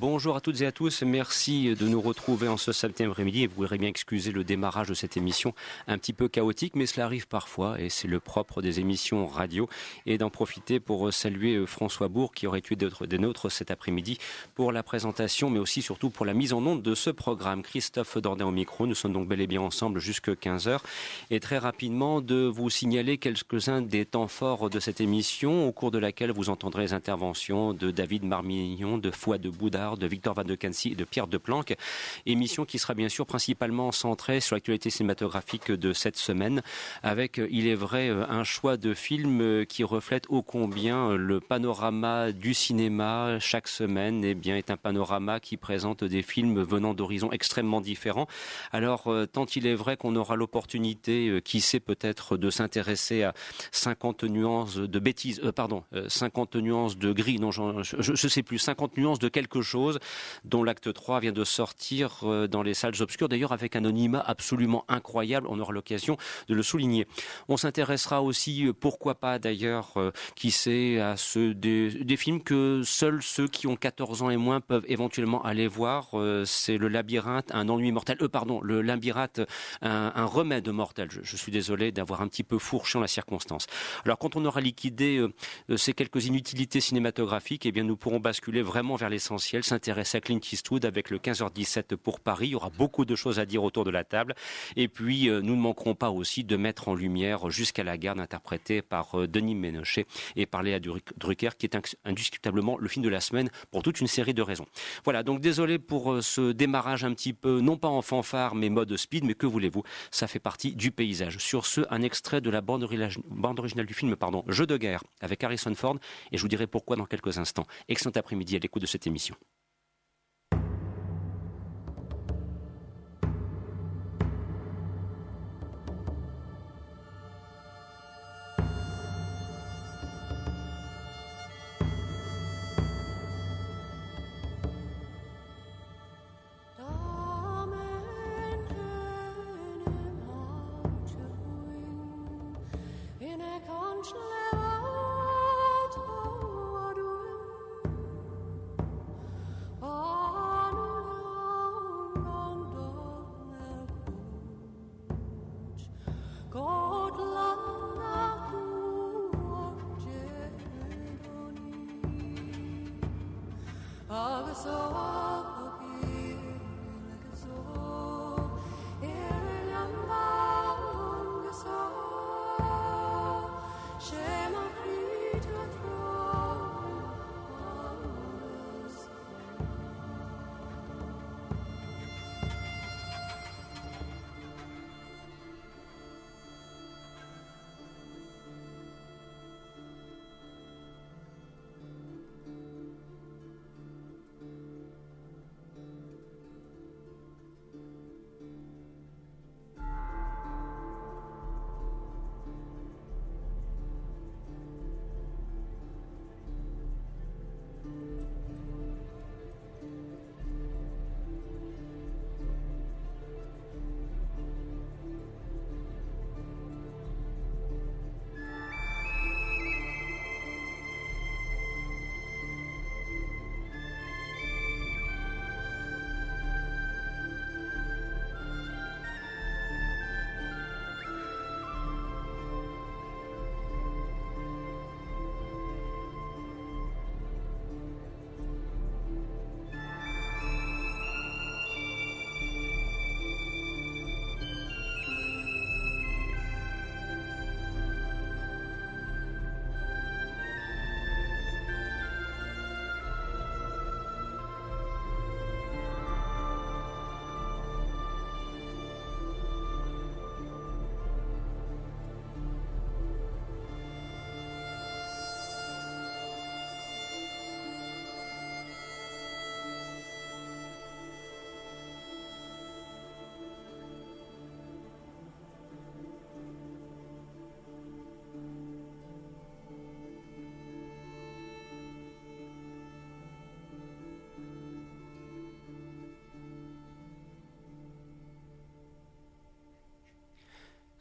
Bonjour à toutes et à tous. Merci de nous retrouver en ce samedi après-midi. Vous voudrez bien excuser le démarrage de cette émission un petit peu chaotique, mais cela arrive parfois et c'est le propre des émissions radio. Et d'en profiter pour saluer François Bourg qui aurait été des nôtres cet après-midi pour la présentation, mais aussi surtout pour la mise en onde de ce programme. Christophe Dordain au micro. Nous sommes donc bel et bien ensemble jusqu'à 15h. Et très rapidement, de vous signaler quelques-uns des temps forts de cette émission au cours de laquelle vous entendrez les interventions de David Marmignon, de Fouad de Bouddha, de Victor Van de Cancy et de Pierre Deplanque. Émission qui sera bien sûr principalement centrée sur l'actualité cinématographique de cette semaine, avec, il est vrai, un choix de films qui reflète ô combien le panorama du cinéma chaque semaine eh bien, est un panorama qui présente des films venant d'horizons extrêmement différents. Alors, tant il est vrai qu'on aura l'opportunité, qui sait peut-être, de s'intéresser à 50 nuances de bêtises, euh, pardon, 50 nuances de gris, non, je ne sais plus, 50 nuances de quelque chose dont l'acte 3 vient de sortir euh, dans les salles obscures, d'ailleurs avec un anonymat absolument incroyable, on aura l'occasion de le souligner. On s'intéressera aussi, euh, pourquoi pas d'ailleurs, euh, qui sait, à ceux des, films que seuls ceux qui ont 14 ans et moins peuvent éventuellement aller voir. C'est le labyrinthe, un ennui mortel. Euh, pardon, le labyrinthe, un, remède mortel. Je, suis désolé d'avoir un petit peu fourché en la circonstance. Alors quand on aura liquidé ces quelques inutilités cinématographiques, eh bien nous pourrons basculer vraiment vers l'essentiel s'intéresse à Clint Eastwood avec le 15h17 pour Paris. Il y aura beaucoup de choses à dire autour de la table. Et puis, euh, nous ne manquerons pas aussi de mettre en lumière Jusqu'à la garde, interprété par euh, Denis Ménochet et par Léa Drucker, qui est indiscutablement le film de la semaine pour toute une série de raisons. Voilà, donc désolé pour euh, ce démarrage un petit peu, non pas en fanfare, mais mode speed, mais que voulez-vous, ça fait partie du paysage. Sur ce, un extrait de la bande, originale du film, pardon, Jeu de guerre, avec Harrison Ford, et je vous dirai pourquoi dans quelques instants. Excellent après-midi à l'écoute de cette émission.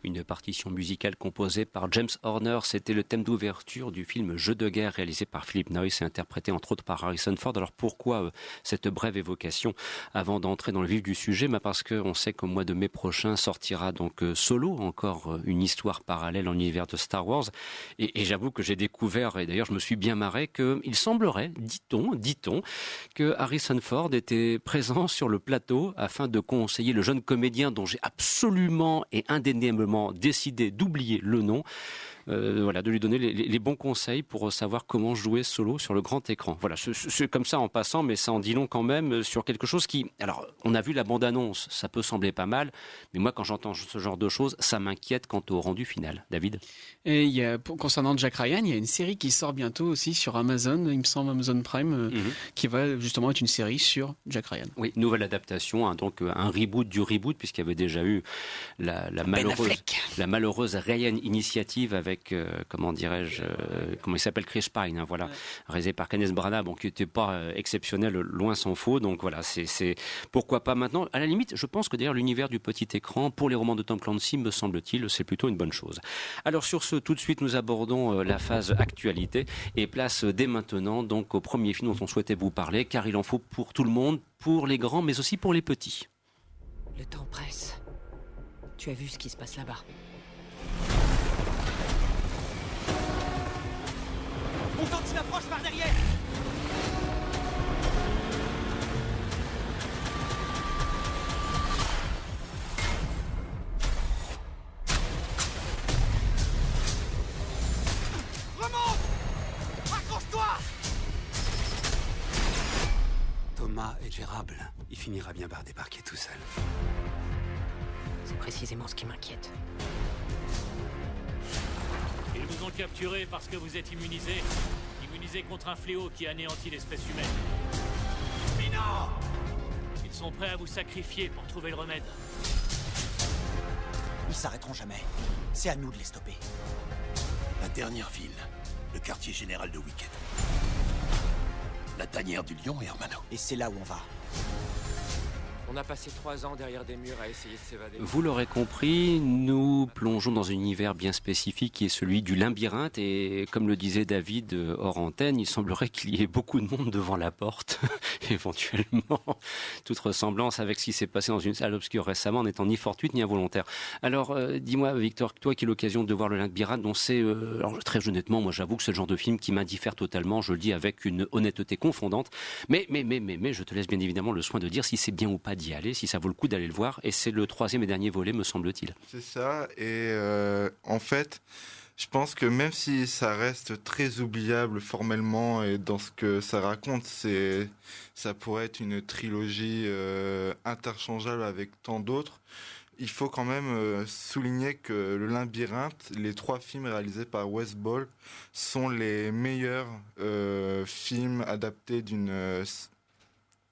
Une partition musicale composée par James Horner. C'était le thème d'ouverture du film Jeu de guerre réalisé par Philip Noyce et interprété entre autres par Harrison Ford. Alors pourquoi euh, cette brève évocation avant d'entrer dans le vif du sujet? Bah Parce qu'on sait qu'au mois de mai prochain sortira donc euh, Solo, encore euh, une histoire parallèle en univers de Star Wars. Et, et j'avoue que j'ai découvert, et d'ailleurs je me suis bien marré, qu'il semblerait, dit-on, dit-on, que Harrison Ford était présent sur le plateau afin de conseiller le jeune comédien dont j'ai absolument et indéniablement décidé d'oublier le nom. Euh, voilà, de lui donner les, bons conseils pour savoir comment jouer solo sur le grand écran. Voilà, c'est comme ça en passant, mais ça en dit long quand même sur quelque chose qui. Alors, on a vu la bande-annonce, ça peut sembler pas mal, mais moi, quand j'entends ce genre de choses, ça m'inquiète quant au rendu final. David? Et il y a, concernant Jack Ryan, il y a une série qui sort bientôt aussi sur Amazon, il me semble Amazon Prime, euh, mhm. qui va justement être une série sur Jack Ryan. Oui, nouvelle adaptation, hein, donc euh, un reboot du reboot, puisqu'il y avait déjà eu la, la ben malheureuse, la malheureuse Ryan initiative avec euh, comment dirais-je, euh, comment il s'appelle Chris Pine, hein, voilà, réalisé par Kenneth Branagh, bon, qui n'était pas euh, exceptionnel, loin s'en faut. Donc voilà, c'est pourquoi pas maintenant? À la limite, je pense que d'ailleurs l'univers du petit écran pour les romans de Tom Clancy, me semble-t-il, c'est plutôt une bonne chose. Alors sur ce, tout de suite, nous abordons la phase actualité et place dès maintenant donc au premier film dont on souhaitait vous parler, car il en faut pour tout le monde, pour les grands, mais aussi pour les petits. Le temps presse. Tu as vu ce qui se passe là-bas On approche par derrière Remonte Accroche-toi Thomas est gérable. Il finira bien par débarquer tout seul. C'est précisément ce qui m'inquiète. Ils vous ont capturé parce que vous êtes immunisé. Immunisé contre un fléau qui anéantit l'espèce humaine. Minot Ils sont prêts à vous sacrifier pour trouver le remède. Ils s'arrêteront jamais. C'est à nous de les stopper. La dernière ville, le quartier général de Wicked. La tanière du lion et Hermano. Et c'est là où on va. On a passé trois ans derrière des murs à essayer de s'évader. Vous l'aurez compris, nous plongeons dans un univers bien spécifique qui est celui du labyrinthe. Et comme le disait David euh, hors antenne, il semblerait qu'il y ait beaucoup de monde devant la porte, éventuellement. Toute ressemblance avec ce qui s'est passé dans une salle obscure récemment n'étant ni fortuite ni involontaire. Alors, euh, dis-moi, Victor, toi qui as l'occasion de voir le labyrinthe, dont c'est, euh, très honnêtement, moi j'avoue que c'est le genre de film qui m'indiffère totalement. Je le dis avec une honnêteté confondante. Mais, mais, mais, mais, mais, je te laisse bien évidemment le soin de dire si c'est bien ou pas d'y aller, si ça vaut le coup d'aller le voir. Et c'est le troisième et dernier volet, me semble-t-il. C'est ça. Et euh, en fait, je pense que même si ça reste très oubliable formellement et dans ce que ça raconte, c'est ça pourrait être une trilogie euh, interchangeable avec tant d'autres. Il faut quand même euh, souligner que Le Labyrinthe, les trois films réalisés par Wes Ball, sont les meilleurs films adaptés d'une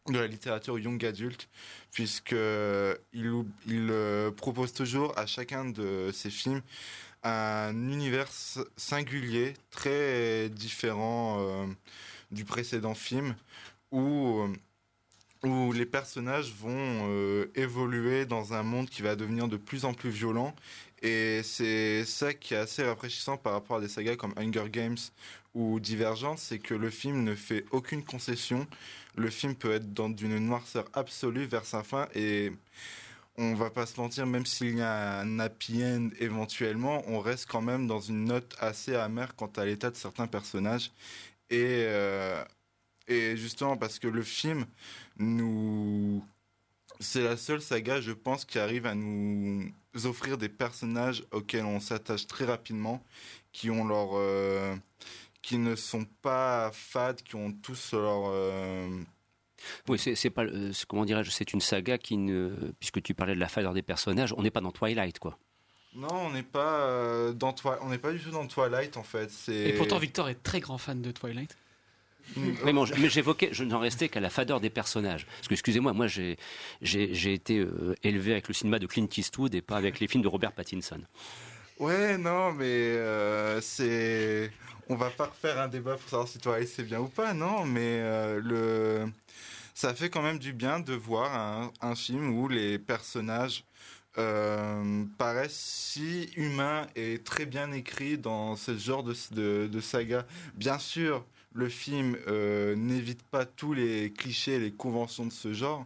de la littérature young adulte, puisque il, il euh, propose toujours à chacun de ses films un univers singulier, très différent euh, du précédent film, où où les personnages vont euh, évoluer dans un monde qui va devenir de plus en plus violent. Et c'est ça qui est assez rafraîchissant par rapport à des sagas comme Hunger Games ou Divergence, c'est que le film ne fait aucune concession le film peut être dans d'une noirceur absolue vers sa fin et on va pas se mentir, même s'il y a un happy end éventuellement, on reste quand même dans une note assez amère quant à l'état de certains personnages. Et, euh, justement parce que le film nous... C'est la seule saga, je pense, qui arrive à nous offrir des personnages auxquels on s'attache très rapidement, qui ont leur... Euh, qui ne sont pas fades, qui ont tous leur euh, oui, c'est pas euh, comment dirais-je, c'est une saga qui ne, puisque tu parlais de la fadeur des personnages, on n'est pas dans Twilight, quoi. Non, on n'est pas euh, dans on n'est pas du tout dans Twilight en fait. Et pourtant, Victor est très grand fan de Twilight. Mm. mais, j'évoquais, je n'en restais qu'à la fadeur des personnages. Parce que, excusez-moi, moi, j'ai, été élevé avec le cinéma de Clint Eastwood et pas avec les films de Robert Pattinson. Ouais, non, mais c'est on va pas refaire un débat pour savoir si Twilight c'est bien ou pas, non, mais euh, le ça fait quand même du bien de voir un, film où les personnages euh, paraissent si humains et très bien écrits dans ce genre de, de, saga. Bien sûr, le film euh, n'évite pas tous les clichés, les conventions de ce genre,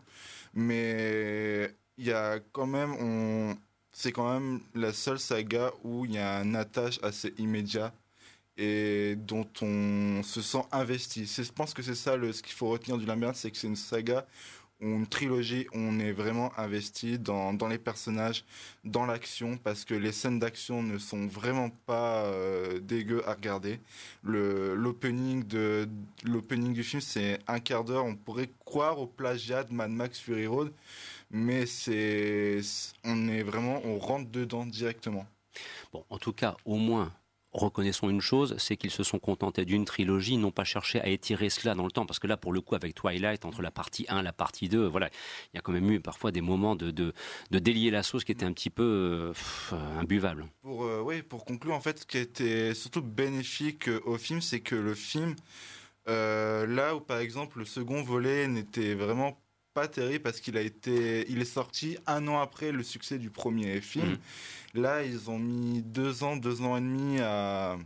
mais il y a quand même, c'est quand même la seule saga où il y a un attache assez immédiat et dont on se sent investi. Je pense que c'est ça le, ce qu'il faut retenir du Lambert, c'est que c'est une saga ou une trilogie où on est vraiment investi dans, dans les personnages, dans l'action, parce que les scènes d'action ne sont vraiment pas euh, dégueu à regarder. L'opening du film, c'est un quart d'heure. On pourrait croire au plagiat de Mad Max Fury Road, mais c'est, on est vraiment, on rentre dedans directement. Bon, en tout cas, au moins, reconnaissons une chose, c'est qu'ils se sont contentés d'une trilogie, n'ont pas cherché à étirer cela dans le temps, parce que là, pour le coup, avec Twilight, entre la partie 1 et la partie 2, voilà, il y a quand même eu parfois des moments de, de, de délier la sauce qui étaient un petit peu euh, imbuvables. Pour, euh, oui, pour conclure, en fait, ce qui était surtout bénéfique euh, au film, c'est que le film, euh, là où par exemple le second volet n'était vraiment pas terrible parce qu'il a été, il est sorti un an après le succès du premier film. Mmh. Là, ils ont mis deux ans, deux ans et demi à,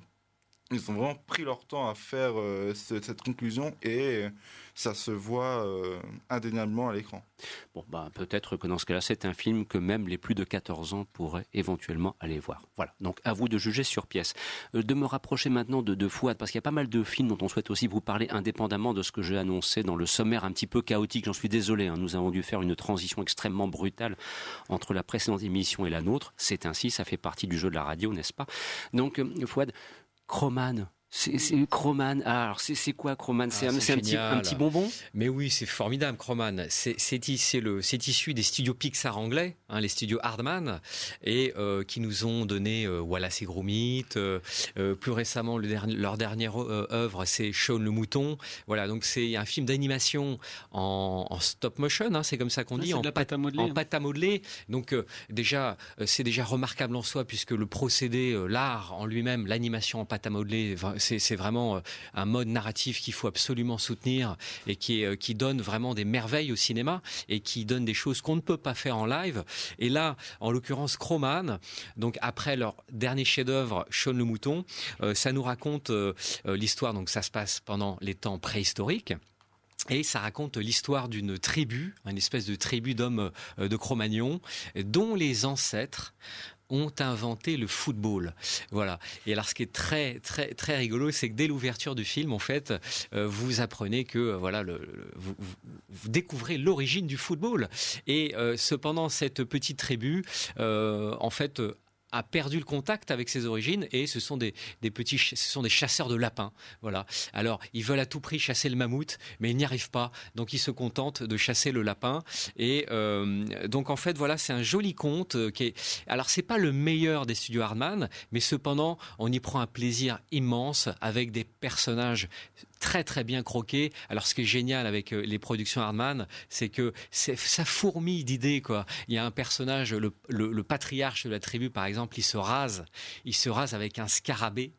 ils ont vraiment pris leur temps à faire euh, ce, cette conclusion et ça se voit euh, indéniablement à l'écran. Bon, bah, peut-être que dans ce cas-là, c'est un film que même les plus de 14 ans pourraient éventuellement aller voir. Voilà. Donc, à vous de juger sur pièce. Euh, de me rapprocher maintenant de, de Fouad, parce qu'il y a pas mal de films dont on souhaite aussi vous parler, indépendamment de ce que j'ai annoncé dans le sommaire un petit peu chaotique. J'en suis désolé. Hein, nous avons dû faire une transition extrêmement brutale entre la précédente émission et la nôtre. C'est ainsi, ça fait partie du jeu de la radio, n'est-ce pas? Donc, Fouad, Croman, c'est Croman. Ah, alors c'est quoi Croman? C'est Ah, un, c'est un petit, génial. un petit bonbon? Mais oui, c'est formidable, Croman. C'est issu des studios Pixar anglais, hein, les studios Hardman, et euh, qui nous ont donné euh, Wallace et Gromit. euh, euh, plus récemment, le dernier- leur dernière euh, œuvre, c'est Shaun le mouton. Voilà, donc c'est un film d'animation en, en stop motion, hein, c'est comme ça qu'on Ouais, dit, c'est en de la pat- pâte à modeler, en hein. pâte à modeler. Donc euh, déjà, euh, c'est déjà remarquable en soi puisque le procédé, euh, l'art en lui-même, l'animation en pâte à modeler, c'est vraiment euh, un mode narratif qu'il faut absolument soutenir et euh, qui donne vraiment des merveilles au cinéma et qui donne des choses qu'on ne peut pas faire en live. Et là, en l'occurrence, Croman, donc après leur dernier chef-d'œuvre, Shaun le mouton, euh, ça nous raconte l'histoire. Donc ça se passe pendant les temps préhistoriques. Et ça raconte l'histoire d'une tribu, une espèce de tribu d'hommes de Cro-Magnon, dont les ancêtres ont inventé le football. Voilà. Et alors, ce qui est très, très, très rigolo, c'est que dès l'ouverture du film, en fait, euh, vous apprenez que, euh, voilà, vous, découvrez l'origine du football. Et euh, cependant, cette petite tribu, en fait, a perdu le contact avec ses origines et ce sont des, petits ce sont des chasseurs de lapins. Voilà. Alors ils veulent à tout prix chasser le mammouth mais ils n'y arrivent pas. Donc ils se contentent de chasser le lapin. Et euh, donc en fait voilà c'est un joli conte euh, qui est alors c'est pas le meilleur des studios Hardman mais cependant on y prend un plaisir immense avec des personnages très très bien croqués. Alors ce qui est génial avec euh, les productions Hardman, c'est que ça fourmille d'idées quoi. Il y a un personnage, le, patriarche de la tribu par exemple, il se rase, il se rase avec un scarabée,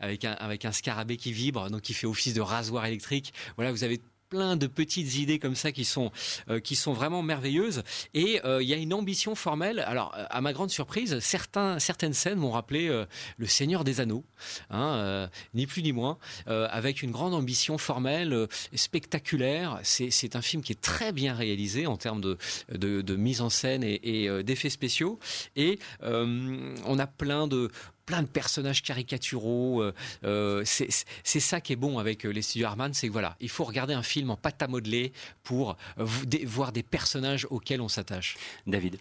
avec un avec un scarabée qui vibre, donc il fait office de rasoir électrique. Voilà, vous avez plein de petites idées comme ça qui sont euh, vraiment merveilleuses. Et euh, il y a une ambition formelle. Alors à ma grande surprise certains certaines scènes m'ont rappelé euh, le Seigneur des Anneaux hein, ni plus ni moins avec une grande ambition formelle spectaculaire. C'est un film qui est très bien réalisé en termes de mise en scène et, et d'effets spéciaux. Et on a plein de plein de personnages caricaturaux. euh, euh, c'est c'est ça qui est bon avec euh, les studios Harman, c'est que voilà, il faut regarder un film en pâte à modeler pour euh, voir des personnages auxquels on s'attache. David.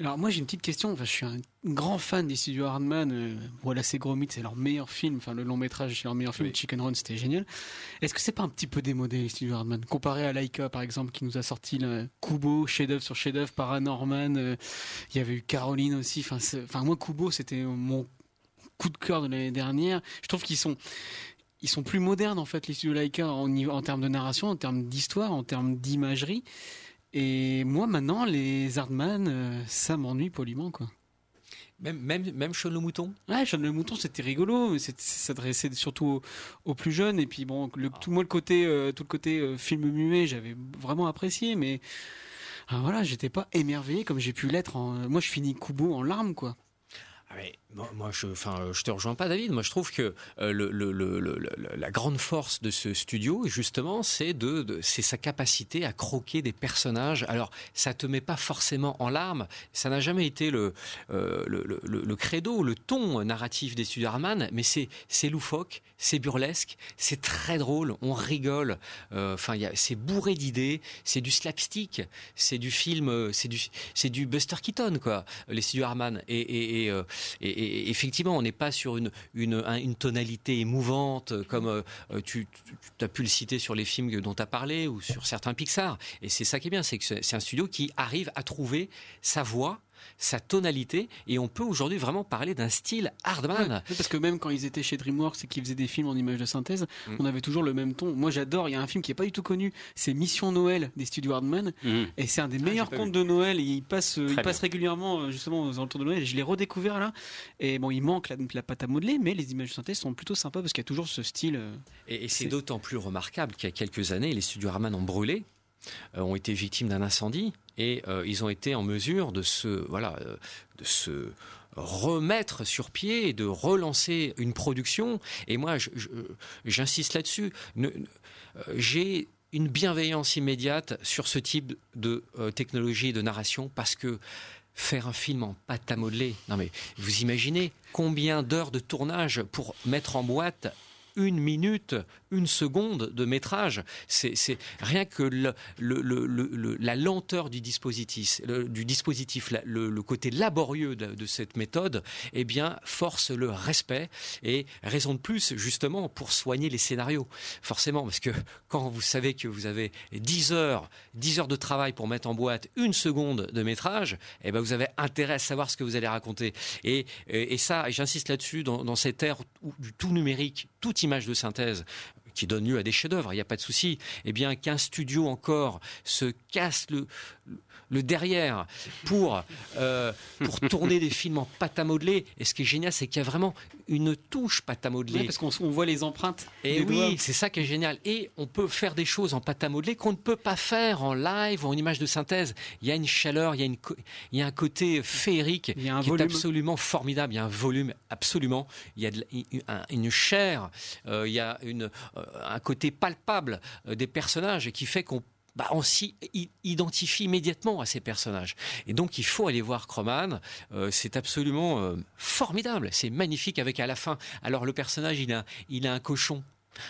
Alors moi j'ai une petite question, enfin, je suis un grand fan des studios Hardman, euh, voilà c'est Gromit, c'est leur meilleur film, enfin le long métrage c'est leur meilleur film, Oui. Chicken Run c'était génial. Est-ce que c'est pas un petit peu démodé les studios Hardman comparé à Laika par exemple qui nous a sorti Kubo, chef-d'œuvre sur chef-d'œuvre, Paranorman, euh, il y avait eu Caroline aussi, enfin enfin moi Kubo c'était mon coup de cœur de l'année dernière. Je trouve qu'ils sont ils sont plus modernes en fait les studios Laika en, termes de narration, en termes d'histoire, en termes d'imagerie. Et moi maintenant les Hardman, euh, ça m'ennuie poliment quoi. Même même même Sean le mouton? Ouais, Sean le mouton, c'était rigolo, mais c'est- s'adressait surtout aux, aux plus jeunes. Et puis bon, le, tout moi le côté, euh, tout le côté euh, film muet, j'avais vraiment apprécié, mais ah, voilà, j'étais pas émerveillé comme j'ai pu l'être. En... Moi, je finis Kubo en larmes, quoi. Ah, moi, je, enfin, je te rejoins pas, David. Moi, je trouve que euh, la grande force de ce studio, justement, c'est de, c'est sa capacité à croquer des personnages. Alors, ça te met pas forcément en larmes. Ça n'a jamais été le, euh, le, credo, le ton narratif des studios Harman, mais c'est, c'est loufoque, c'est burlesque, c'est très drôle. On rigole. Euh, enfin, c'est bourré d'idées. C'est du slapstick. C'est du film. C'est du, c'est du Buster Keaton, quoi. Les studios et, et, et effectivement, on n'est pas sur une, tonalité émouvante comme euh, tu, tu, as pu le citer sur les films dont tu as parlé ou sur certains Pixar. Et c'est ça qui est bien, c'est que c'est un studio qui arrive à trouver sa voix sa tonalité, et on peut aujourd'hui vraiment parler d'un style Hardman. parce que même quand ils étaient chez DreamWorks et qu'ils faisaient des films en images de synthèse, mm. on avait toujours le même ton. Moi j'adore, il y a un film qui est pas du tout connu, c'est Mission Noël des studios Hardman, mm. et c'est un des ah, meilleurs contes de Noël, et il passe, il passe régulièrement euh, justement aux alentours de Noël, et je l'ai redécouvert là, et bon il manque la, la pâte à modeler, mais les images de synthèse sont plutôt sympas parce qu'il y a toujours ce style. Euh, et, c'est d'autant plus remarquable qu'il y a quelques années, les studios Hardman ont brûlé, euh, ont été victimes d'un incendie et euh, ils ont été en mesure de se voilà euh, de se remettre sur pied et de relancer une production et moi j'insiste là-dessus j'ai une bienveillance immédiate sur ce type de technologie de narration parce que faire un film en pâte à modeler. Non mais vous imaginez combien d'heures de tournage pour mettre en boîte une minute, une seconde de métrage. C'est rien que la lenteur du dispositif, du dispositif le, côté laborieux de, cette méthode, eh bien, force le respect et raison de plus, justement, pour soigner les scénarios. Forcément, parce que quand vous savez que vous avez 10 heures, 10 heures de travail pour mettre en boîte une seconde de métrage, eh ben, vous avez intérêt à savoir ce que vous allez raconter. Et, ça, j'insiste là-dessus, dans, cette ère du tout numérique, tout image de synthèse qui donne lieu à des chefs-d'œuvre, il n'y a pas de souci. Eh bien, qu'un studio encore se casse le, derrière pour, euh, pour tourner des films en pâte à modeler. Et ce qui est génial, c'est qu'il y a vraiment une touche pâte à modeler. parce qu'on voit les empreintes. Et oui, c'est ça qui est génial. Et on peut faire des choses en pâte à modeler qu'on ne peut pas faire en live ou en image de synthèse. Il y a une chaleur, il y a, une, il y a un côté féerique il y a un qui est absolument formidable. Il y a un volume absolument. Il y a une chair, euh, il y a une, euh, un côté palpable des personnages qui fait qu'on bah, on s'y identifie immédiatement à ces personnages. Et donc il faut aller voir Croman. Euh, c'est absolument euh, formidable. C'est magnifique avec à la fin. Alors le personnage, il a, il a un cochon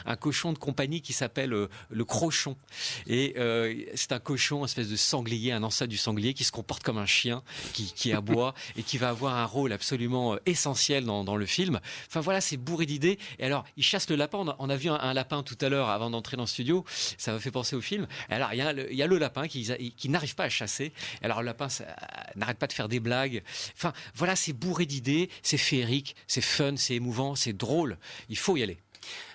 un cochon de compagnie qui s'appelle euh, le crochon. Et euh, c'est un cochon, une espèce de sanglier, un ancêtre du sanglier qui se comporte comme un chien, qui, aboie et qui va avoir un rôle absolument euh, essentiel dans, le film. Enfin voilà, c'est bourré d'idées. Et alors, il chasse le lapin. On a, vu un, lapin tout à l'heure avant d'entrer dans le studio. Ça m'a fait penser au film. alors, il y a le, lapin qui, qui n'arrive pas à chasser. Alors, le lapin n'arrête pas de faire des blagues. Enfin, voilà, c'est bourré d'idées, c'est féerique, c'est fun, c'est émouvant, c'est drôle. Il faut y aller.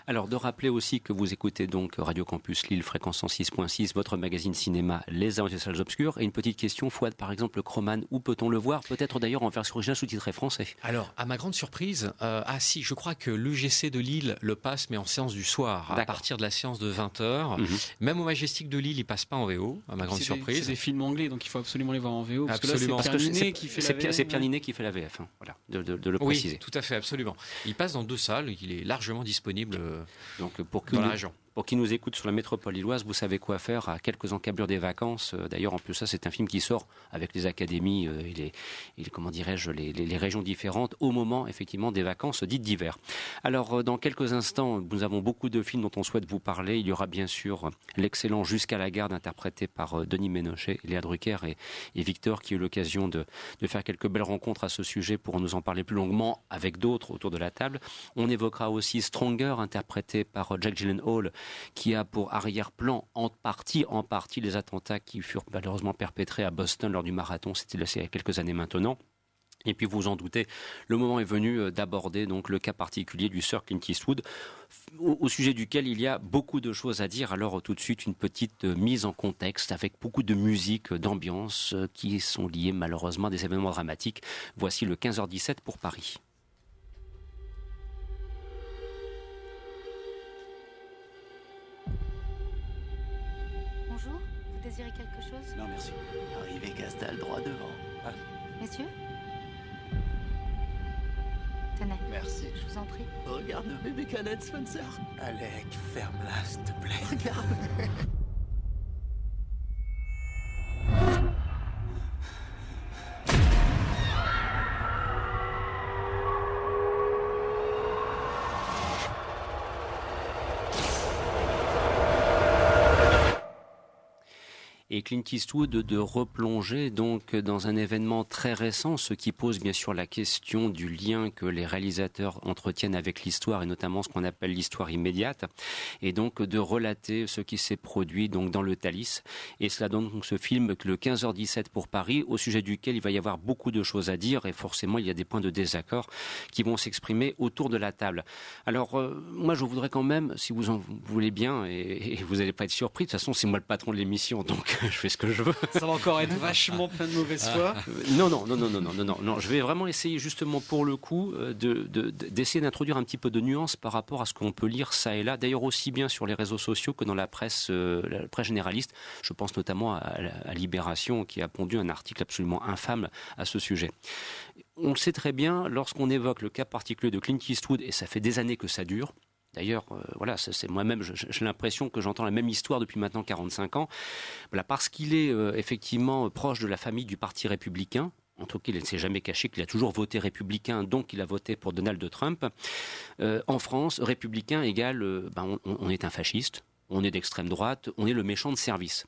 Alors, de rappeler aussi que vous écoutez donc Radio Campus Lille, fréquence 106.6, votre magazine cinéma Les Aventures des Salles Obscures. Et une petite question, Fouad, par exemple, Croman, où peut-on le voir? Peut-être d'ailleurs en version originale sous-titré français. Alors, à ma grande surprise, euh, ah si, je crois que l'UGC de Lille le passe, mais en séance du soir, à partir de la séance de 20h. Mhm. Même au Majestic de Lille, il passe pas en VO, à ma grande surprise. C'est des films anglais, donc il faut absolument les voir en VO. absolument. C'est Pierre Ninet qui fait la VF. C'est Pierre Ninet qui fait la VF, hein. voilà, de, le préciser. Oui, tout à fait, absolument. Il passe dans deux salles, il est largement disponible. Euh, donc pour que pour qui nous écoute sur la métropole lilloise, vous savez quoi faire à quelques encablures des vacances. Euh, d'ailleurs, en plus, ça, c'est un film qui sort avec les académies euh, et les, comment dirais-je, les, régions différentes au moment, effectivement, des vacances dites d'hiver. Alors, euh, dans quelques instants, nous avons beaucoup de films dont on souhaite vous parler. Il y aura bien sûr l'excellent Jusqu'à la garde, interprété par Denis Ménochet, Léa Drucker et, Victor, qui a eu l'occasion de, de faire quelques belles rencontres à ce sujet pour nous en parler plus longuement avec d'autres autour de la table. On évoquera aussi Stronger, interprété par Jack Gyllenhaal, qui a pour arrière-plan en partie, en partie les attentats qui furent malheureusement perpétrés à Boston lors du marathon. C'était il y a quelques années maintenant. Et puis vous en doutez, le moment est venu euh, d'aborder donc le cas particulier du Sir Clint Eastwood, au, sujet duquel il y a beaucoup de choses à dire. Alors tout de suite une petite euh, mise en contexte avec beaucoup de musique, d'ambiance euh, qui sont liées malheureusement à des événements dramatiques. Voici le 15h17 pour Paris. Non, merci. Arrivé Castal droit devant. Ah, Messieurs? Tenez. merci. Je vous en prie. Regarde le bébé canette, Spencer. Alec, ferme-la, s'il te plaît. Regarde. et Clint Eastwood de replonger donc dans un événement très récent, ce qui pose bien sûr la question du lien que les réalisateurs entretiennent avec l'histoire et notamment ce qu'on appelle l'histoire immédiate, et donc de relater ce qui s'est produit donc dans le Thalys. Et cela donne donc ce film le 15h17 pour Paris, au sujet duquel il va y avoir beaucoup de choses à dire et forcément il y a des points de désaccord qui vont s'exprimer autour de la table. Alors euh, moi je voudrais quand même, si vous en voulez bien, et, et vous n'allez pas être surpris, de toute façon c'est moi le patron de l'émission, donc je fais ce que je veux. Ça va encore être vachement plein de mauvaise foi. Non, non, non, non, non, non, non, non. Je vais vraiment essayer justement pour le coup euh, de, de- d'essayer d'introduire un petit peu de nuance par rapport à ce qu'on peut lire ça et là. D'ailleurs aussi bien sur les réseaux sociaux que dans la presse, euh, la presse généraliste. Je pense notamment à, à Libération qui a pondu un article absolument infâme à ce sujet. On le sait très bien lorsqu'on évoque le cas particulier de Clint Eastwood et ça fait des années que ça dure. D'ailleurs, euh, voilà, c'est moi-même, j'ai l'impression que j'entends la même histoire depuis maintenant 45 ans. Parce qu'il est euh, effectivement euh, proche de la famille du Parti républicain. En tout cas, il ne s'est jamais caché qu'il a toujours voté républicain, donc il a voté pour Donald Trump. En France, républicain égale, ben, on est un fasciste, on est d'extrême droite, on est le méchant de service.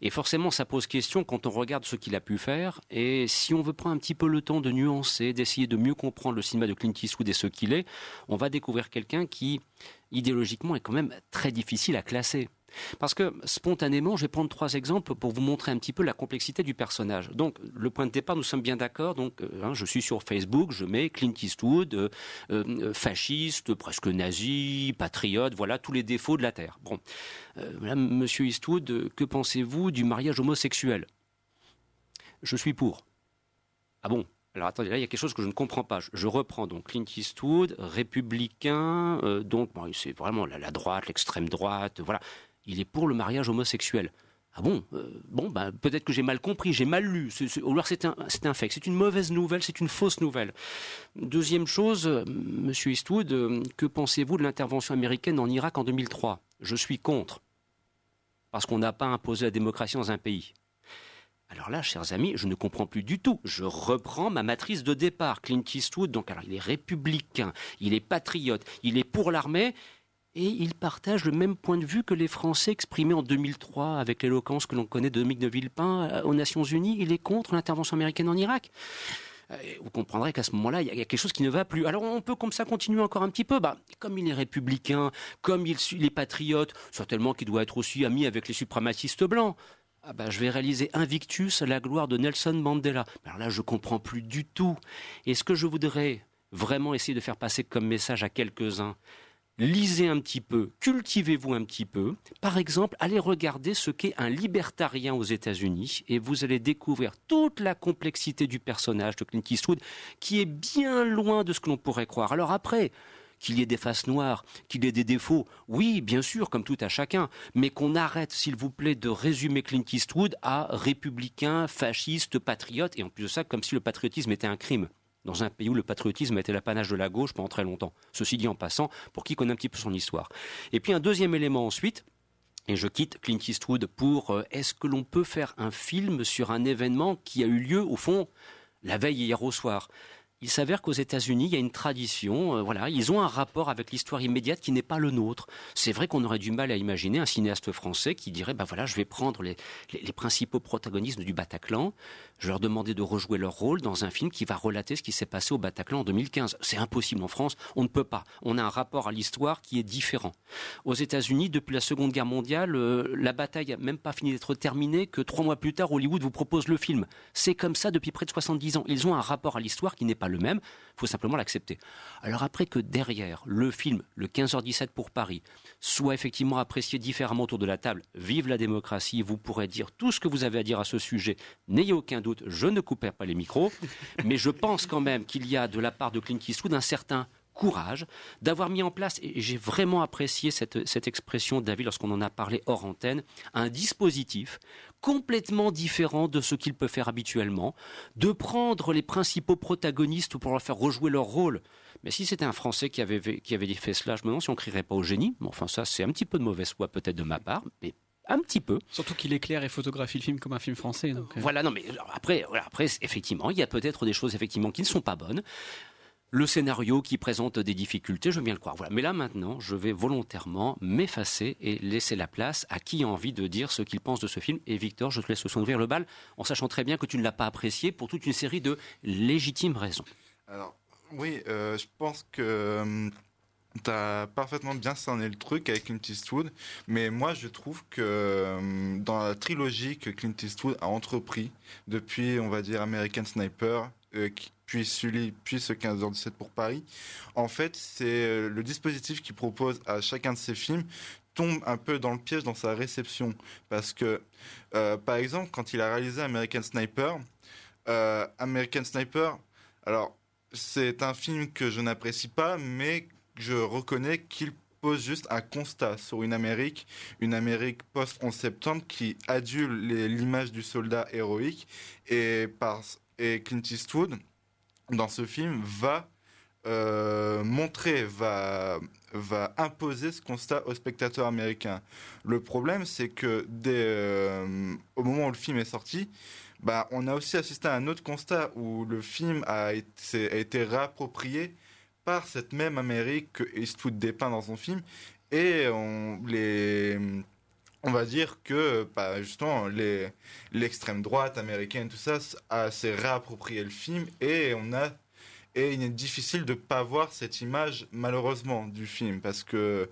Et forcément, ça pose question quand on regarde ce qu'il a pu faire. Et si on veut prendre un petit peu le temps de nuancer, d'essayer de mieux comprendre le cinéma de Clint Eastwood et ce qu'il est, on va découvrir quelqu'un qui, idéologiquement, est quand même très difficile à classer. Parce que spontanément, je vais prendre trois exemples pour vous montrer un petit peu la complexité du personnage. Donc, le point de départ, nous sommes bien d'accord. Donc, euh, hein, je suis sur Facebook, je mets Clint Eastwood, euh, euh, fasciste, presque nazi, patriote, voilà tous les défauts de la terre. Bon, Euh, Monsieur Eastwood, que pensez-vous du mariage homosexuel? Je suis pour. Ah bon? Alors attendez, là il y a quelque chose que je ne comprends pas. Je, reprends donc Clint Eastwood, républicain, donc c'est vraiment la droite, l'extrême droite, voilà. Il est pour le mariage homosexuel. Ah bon Euh, Bon, ben, peut-être que j'ai mal compris, j'ai mal lu. C'est un fake, c'est une mauvaise nouvelle, c'est une fausse nouvelle. Deuxième chose, euh, Monsieur Eastwood, euh, que pensez-vous de l'intervention américaine en Irak en 2003 Je suis contre, parce qu'on n'a pas imposé la démocratie dans un pays. Alors là, chers amis, je ne comprends plus du tout. Je reprends ma matrice de départ. Clint Eastwood, donc alors il est républicain, il est patriote, il est pour l'armée, et il partage le même point de vue que les Français exprimés en 2003 avec l'éloquence que l'on connaît de Dominique de Villepin euh, aux Nations Unies. Il est contre l'intervention américaine en Irak. Euh, Vous comprendrez qu'à ce moment-là, il y a quelque chose qui ne va plus. Alors on peut comme ça continuer encore un petit peu. Bah, comme il est républicain, comme il, il est patriote, certainement qu'il doit être aussi ami avec les suprémacistes blancs. Ah bah, je vais réaliser Invictus la gloire de Nelson Mandela. Alors là, je comprends plus du tout. Et ce que je voudrais vraiment essayer de faire passer comme message à quelques-uns, lisez un petit peu, cultivez-vous un petit peu. Par exemple, allez regarder ce qu'est un libertarien aux États-Unis et vous allez découvrir toute la complexité du personnage de Clint Eastwood qui est bien loin de ce que l'on pourrait croire. Alors après, qu'il y ait des faces noires, qu'il y ait des défauts, oui, bien sûr, comme tout à chacun, mais qu'on arrête, s'il vous plaît, de résumer Clint Eastwood à républicain, fasciste, patriote, et en plus de ça, comme si le patriotisme était un crime dans un pays où le patriotisme était l'apanage de la gauche pendant très longtemps. Ceci dit en passant, pour qui connaît un petit peu son histoire. Et puis un deuxième élément ensuite, et je quitte Clint Eastwood pour euh, est-ce que l'on peut faire un film sur un événement qui a eu lieu, au fond, la veille hier au soir? Il s'avère qu'aux États-Unis, il y a une tradition, euh, voilà, ils ont un rapport avec l'histoire immédiate qui n'est pas le nôtre. C'est vrai qu'on aurait du mal à imaginer un cinéaste français qui dirait, bah voilà, je vais prendre les principaux protagonistes du Bataclan, je vais leur demander de rejouer leur rôle dans un film qui va relater ce qui s'est passé au Bataclan en 2015. C'est impossible en France, on ne peut pas. On a un rapport à l'histoire qui est différent. Aux États-Unis, depuis la Seconde Guerre mondiale, euh, la bataille n'a même pas fini d'être terminée que trois mois plus tard, Hollywood vous propose le film. C'est comme ça depuis près de 70 ans. Ils ont un rapport à l'histoire qui n'est pas le même. Il faut simplement l'accepter. Alors après que derrière le film, le 15h17 pour Paris, soit effectivement apprécié différemment autour de la table, vive la démocratie, vous pourrez dire tout ce que vous avez à dire à ce sujet. N'ayez aucun doute, je ne couperai pas les micros, mais je pense quand même qu'il y a de la part de Clint Eastwood un certain courage d'avoir mis en place, et j'ai vraiment apprécié cette, cette expression, David, lorsqu'on en a parlé hors antenne, un dispositif complètement différent de ce qu'il peut faire habituellement, de prendre les principaux protagonistes pour leur faire rejouer leur rôle. Mais si c'était un Français qui avait, qui avait fait cela, je me demande si on crierait pas au génie. Mais enfin, ça, c'est un petit peu de mauvaise foi peut-être de ma part, mais un petit peu. Surtout qu'il éclaire et photographie le film comme un film français. Donc, euh. Voilà, non, mais après, après, effectivement, il y a peut-être des choses effectivement qui ne sont pas bonnes. Le scénario qui présente des difficultés, je veux bien le croire. Mais là maintenant, je vais volontairement m'effacer et laisser la place à qui a envie de dire ce qu'il pense de ce film. Et Victor, je te laisse ouvrir le bal, en sachant très bien que tu ne l'as pas apprécié pour toute une série de légitimes raisons. Alors, oui, euh, je pense que hum, tu as parfaitement bien cerné le truc avec Clint Eastwood, mais moi je trouve que hum, dans la trilogie que Clint Eastwood a entrepris depuis, on va dire, American Sniper, euh, puis Sully, puis ce 15h17 pour Paris, en fait, c'est euh, le dispositif qu'il propose à chacun de ses films tombe un peu dans le piège dans sa réception. Parce que, par exemple, quand il a réalisé American Sniper, American Sniper, alors c'est un film que je n'apprécie pas, mais je reconnais qu'il pose juste un constat sur une Amérique, une Amérique post-11 septembre qui adule l'image du soldat héroïque et, par, et Clint Eastwood, dans ce film, va euh, montrer, va, va imposer ce constat aux spectateurs américains. Le problème, c'est que dès, euh, au moment où le film est sorti, bah, on a aussi assisté à un autre constat où le film a été, a été réapproprié par cette même Amérique que Eastwood dépeint dans son film. Et on, les, on va dire que bah, justement l'extrême droite américaine, tout ça, s'est réapproprié le film et on a et il est difficile de pas voir cette image malheureusement du film parce que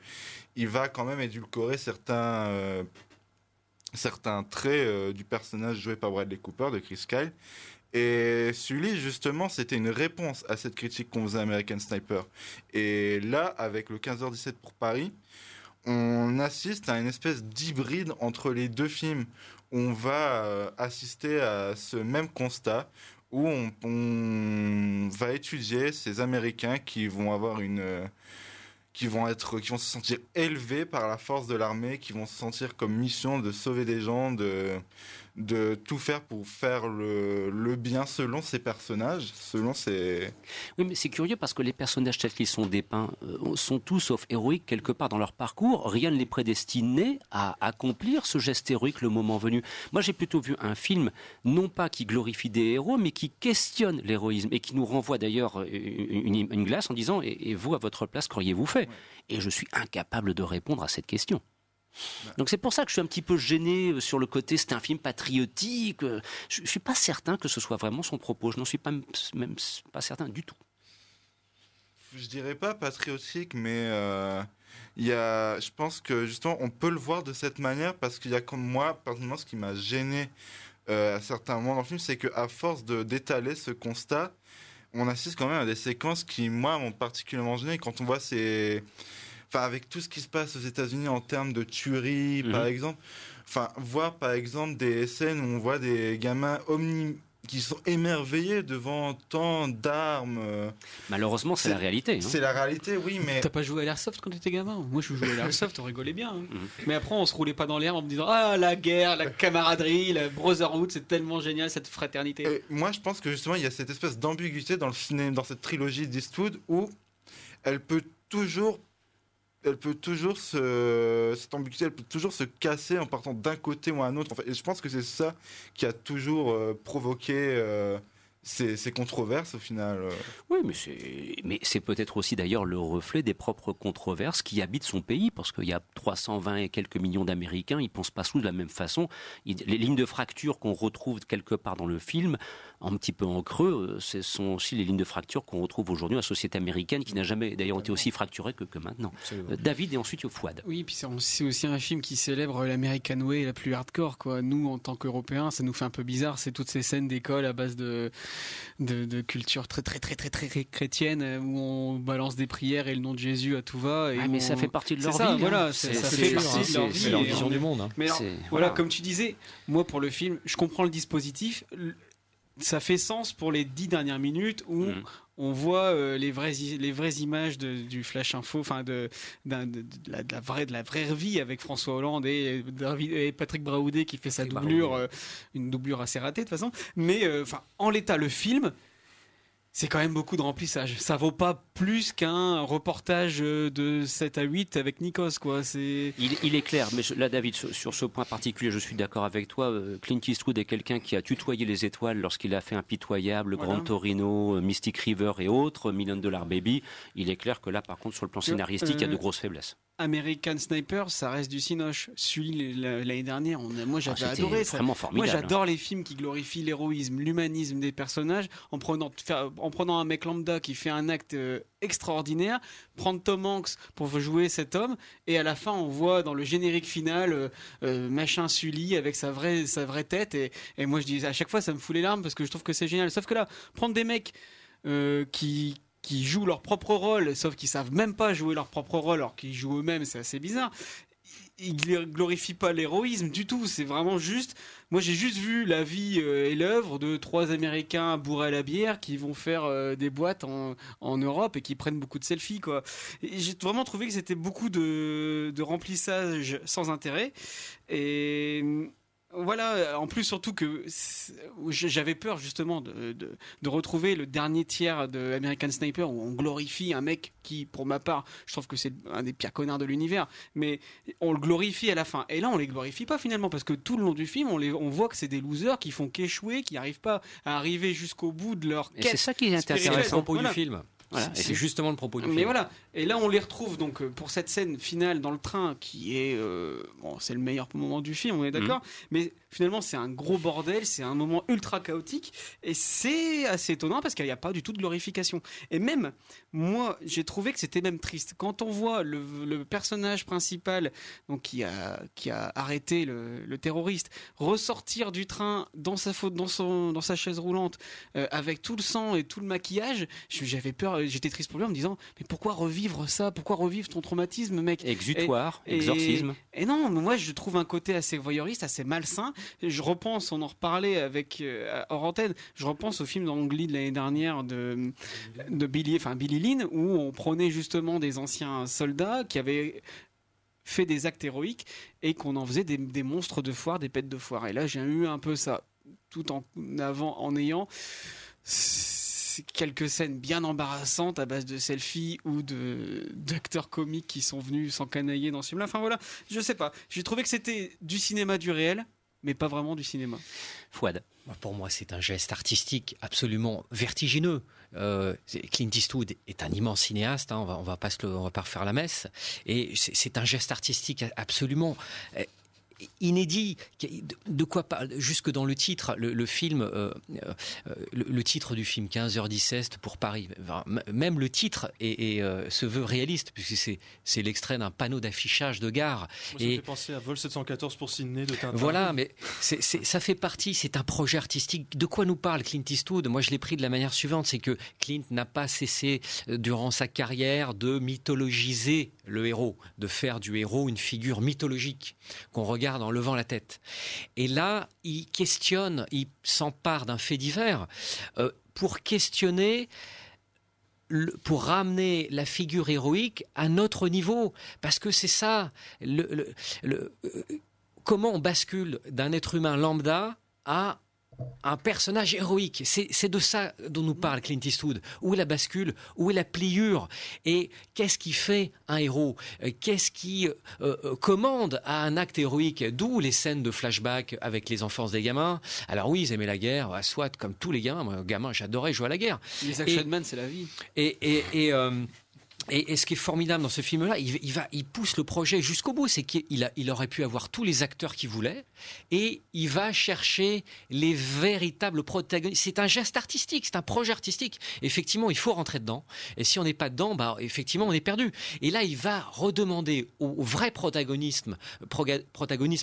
il va quand même édulcorer certains euh, certains traits euh, du personnage joué par Bradley Cooper de Chris Kyle. Et Sully, justement, c'était une réponse à cette critique qu'on faisait à American Sniper. Et là, avec le 15h17 pour Paris, on assiste à une espèce d'hybride entre les deux films. On va euh, assister à ce même constat où on, va étudier ces Américains qui vont avoir une euh, qui vont être, qui vont se sentir élevés par la force de l'armée, qui vont se sentir comme mission de sauver des gens, de, de tout faire pour faire le, le bien selon ses personnages, selon ses... Oui, mais c'est curieux parce que les personnages tels qu'ils sont dépeints euh, sont tous sauf héroïques quelque part dans leur parcours. Rien ne les prédestinait à accomplir ce geste héroïque le moment venu. Moi, j'ai plutôt vu un film, non pas qui glorifie des héros, mais qui questionne l'héroïsme et qui nous renvoie d'ailleurs euh, une, une, glace en disant et, vous, à votre place, qu'auriez-vous fait? Et je suis incapable de répondre à cette question. Donc c'est pour ça que je suis un petit peu gêné euh, sur le côté c'est un film patriotique. Euh, je, ne suis pas certain que ce soit vraiment son propos. Je n'en suis pas même pas certain du tout. Je dirais pas patriotique, mais euh, il y a, je pense que justement on peut le voir de cette manière parce qu'il y a comme moi, personnellement, ce qui m'a gêné à certains moments dans le film, c'est qu'à force de d'étaler ce constat, on assiste quand même à des séquences qui moi m'ont particulièrement gêné quand on voit ces avec tout ce qui se passe aux États-Unis en termes de tuerie, par mhm. exemple, enfin, voir par exemple des scènes où on voit des gamins omni qui sont émerveillés devant tant d'armes. Euh, Malheureusement, c'est la réalité. Hein. C'est la réalité, oui, mais. T'as pas joué à l'airsoft quand t'étais gamin? Moi, je jouais à l'airsoft, on rigolait bien. Hein. Mhm. Mais après, on se roulait pas dans l'air en me disant Ah, la guerre, la camaraderie, la brotherhood, c'est tellement génial cette fraternité. moi, je pense que justement, il y a cette espèce d'ambiguïté dans le cinéma, dans cette trilogie d'Eastwood où elle peut toujours elle peut toujours se, cette ambiguïté, elle peut toujours se casser en partant d'un côté ou un autre. Et je pense que c'est ça qui a toujours euh, provoqué euh, ces, controverses au final. Euh. Oui, mais c'est, peut-être aussi d'ailleurs le reflet des propres controverses qui habitent son pays, parce qu'il y a 320 et quelques millions d'Américains, ils pensent pas tous de la même façon. les lignes de fracture qu'on retrouve quelque part dans le film un petit peu en creux, euh, ce sont aussi les lignes de fracture qu'on retrouve aujourd'hui dans la société américaine, qui n'a jamais d'ailleurs été aussi fracturée que, que maintenant. Euh, David et ensuite Fouad. Oui, puis c'est aussi un film qui célèbre l'American Way la plus hardcore. Quoi. Nous, en tant qu'Européens, ça nous fait un peu bizarre. C'est toutes ces scènes d'école à base de, de, culture très, très, très, très, très chrétienne, euh, où on balance des prières et le nom de Jésus à tout va. Et mais ça fait partie de leur vie. Voilà, ça, fait partie de leur vie. leur vision du monde. Hein. Mais voilà, comme tu disais, moi, pour le film, je comprends le dispositif ça fait sens pour les dix dernières minutes où mm. on voit euh, les vraies les vraies images de, du flash info, enfin de, de, de la, de la vraie de la vraie vie avec François Hollande et, Patrick Braoudet qui fait sa doublure, euh, une doublure assez ratée de toute façon. Mais euh, enfin, en l'état, le film. C'est quand même beaucoup de remplissage. Ça vaut pas plus qu'un reportage euh, de 7 à 8 avec Nikos, quoi. C'est. Il, il est clair, mais je- là, David, sur, sur ce point particulier, je suis d'accord avec toi. Euh, Clint Eastwood est quelqu'un qui a tutoyé les étoiles lorsqu'il a fait Impitoyable, Voilà. Grand Torino, euh, Mystic River et autres, Million Dollar Baby. Il est clair que là, par contre, sur le plan scénaristique, il y a de grosses faiblesses. American Sniper, ça reste du cinoche. Celui la- l'année dernière, on a- moi j'avais Ah, adoré ça. vraiment Moi formidable. j'adore les films qui glorifient l'héroïsme, l'humanisme des personnages en prenant, en prenant un mec lambda qui fait un acte euh, extraordinaire, prendre Tom Hanks pour jouer cet homme et à la fin on voit dans le générique final euh, euh, machin Sully avec sa vraie, sa vraie tête et, et moi je dis à chaque fois ça me fout les larmes parce que je trouve que c'est génial. Sauf que là, prendre des mecs euh, qui qui jouent leur propre rôle, sauf qu'ils savent même pas jouer leur propre rôle, alors qu'ils jouent eux-mêmes, c'est assez bizarre. Ils gl- glorifient pas l'héroïsme du tout, c'est vraiment juste. Moi, j'ai juste vu la vie euh, et l'œuvre de trois Américains bourrés à la bière qui vont faire euh, des boîtes en, en Europe et qui prennent beaucoup de selfies, quoi. J'ai vraiment trouvé que c'était beaucoup de, de remplissage sans intérêt. Et voilà, en plus surtout que j'avais peur justement de, de, de retrouver le dernier tiers de American Sniper où on glorifie un mec qui, pour ma part, je trouve que c'est un des pires connards de l'univers, mais on le glorifie à la fin. Et là, on les glorifie pas finalement parce que tout le long du film, on, les, on voit que c'est des losers qui font qu'échouer, qui n'arrivent pas à arriver jusqu'au bout de leur Et quête. c'est ça qui est le spirituelle. propos Voilà. du film. Voilà. C'est- Et C'est justement le propos du film. Mais voilà, et là on les retrouve donc euh, pour cette scène finale dans le train qui est euh, bon, c'est le meilleur moment du film, on est d'accord. Mais finalement c'est un gros bordel, c'est un moment ultra chaotique et c'est assez étonnant parce qu'il n'y a pas du tout de glorification. Et même moi j'ai trouvé que c'était même triste quand on voit le, le personnage principal donc qui a qui a arrêté le, le terroriste ressortir du train dans sa faute dans son dans sa chaise roulante euh, avec tout le sang et tout le maquillage, j'avais peur, j'étais triste pour lui en me disant mais pourquoi revivre ça? Pourquoi revivre ton traumatisme, mec? Exutoire, Et- exorcisme. Et non, mais moi je trouve un côté assez voyeuriste, assez malsain. Je repense, on en reparlait avec euh, hors je repense au film d'Angly de l'année dernière de de Billy, enfin Billy Lynn, où on prenait justement des anciens soldats qui avaient fait des actes héroïques et qu'on en faisait des, monstres de foire, des pètes de foire. Et là, j'ai eu un peu ça, tout en avant, en ayant quelques scènes bien embarrassantes à base de selfies ou d'acteurs comiques qui sont venus s'encanailler dans ce film-là. Enfin voilà, je sais pas. J'ai trouvé que c'était du cinéma du réel, mais pas vraiment du cinéma. Fouad. Bah, Pour moi, c'est un geste artistique absolument vertigineux. Euh, Clint Eastwood est un immense cinéaste, hein, on va, on va pas se le- on va pas refaire la messe, et c'est c'est un geste artistique absolument euh, inédit. De, quoi parle Jusque dans le titre, le, le film, euh, euh, le, le titre du film 15h17 pour Paris. Enfin, Même le titre est, est, euh, se veut réaliste, puisque c'est c'est l'extrait d'un panneau d'affichage de gare. Moi, ça me fait penser à Vol 714 pour Sydney de Tintin. Voilà, mais ça fait partie, c'est un projet artistique. De quoi nous parle Clint Eastwood? Moi, je l'ai pris de la manière suivante, c'est que Clint n'a pas cessé, euh, durant sa carrière, de mythologiser le héros, de faire du héros une figure mythologique qu'on regarde en levant la tête. Et là, il questionne, il s'empare d'un fait divers euh, pour questionner pour ramener la figure héroïque à notre niveau. Parce que c'est ça, euh, comment on bascule d'un être humain lambda à un personnage héroïque. C'est de ça dont nous parle Clint Eastwood. Où est la bascule? Où est la pliure? Et qu'est-ce qui fait un héros? Euh, Qu'est-ce qui euh, euh, commande à un acte héroïque? D'où les scènes de flashback avec les enfances des gamins. Alors oui, ils aimaient la guerre, à soit comme tous les gamins. Moi, gamin, j'adorais jouer à la guerre. Les action c'est la vie. et, et, et, euh, et- ce qui est formidable dans ce film-là, il, il pousse le projet jusqu'au bout. C'est qu'il il aurait pu avoir tous les acteurs qu'il voulait, et il va chercher les véritables protagonistes. C'est un geste artistique, c'est un projet artistique. Effectivement, il faut rentrer dedans. Et si on n'est pas dedans, bah, effectivement, on est perdu. Et là, il va redemander au, vrai protagonisme, proga-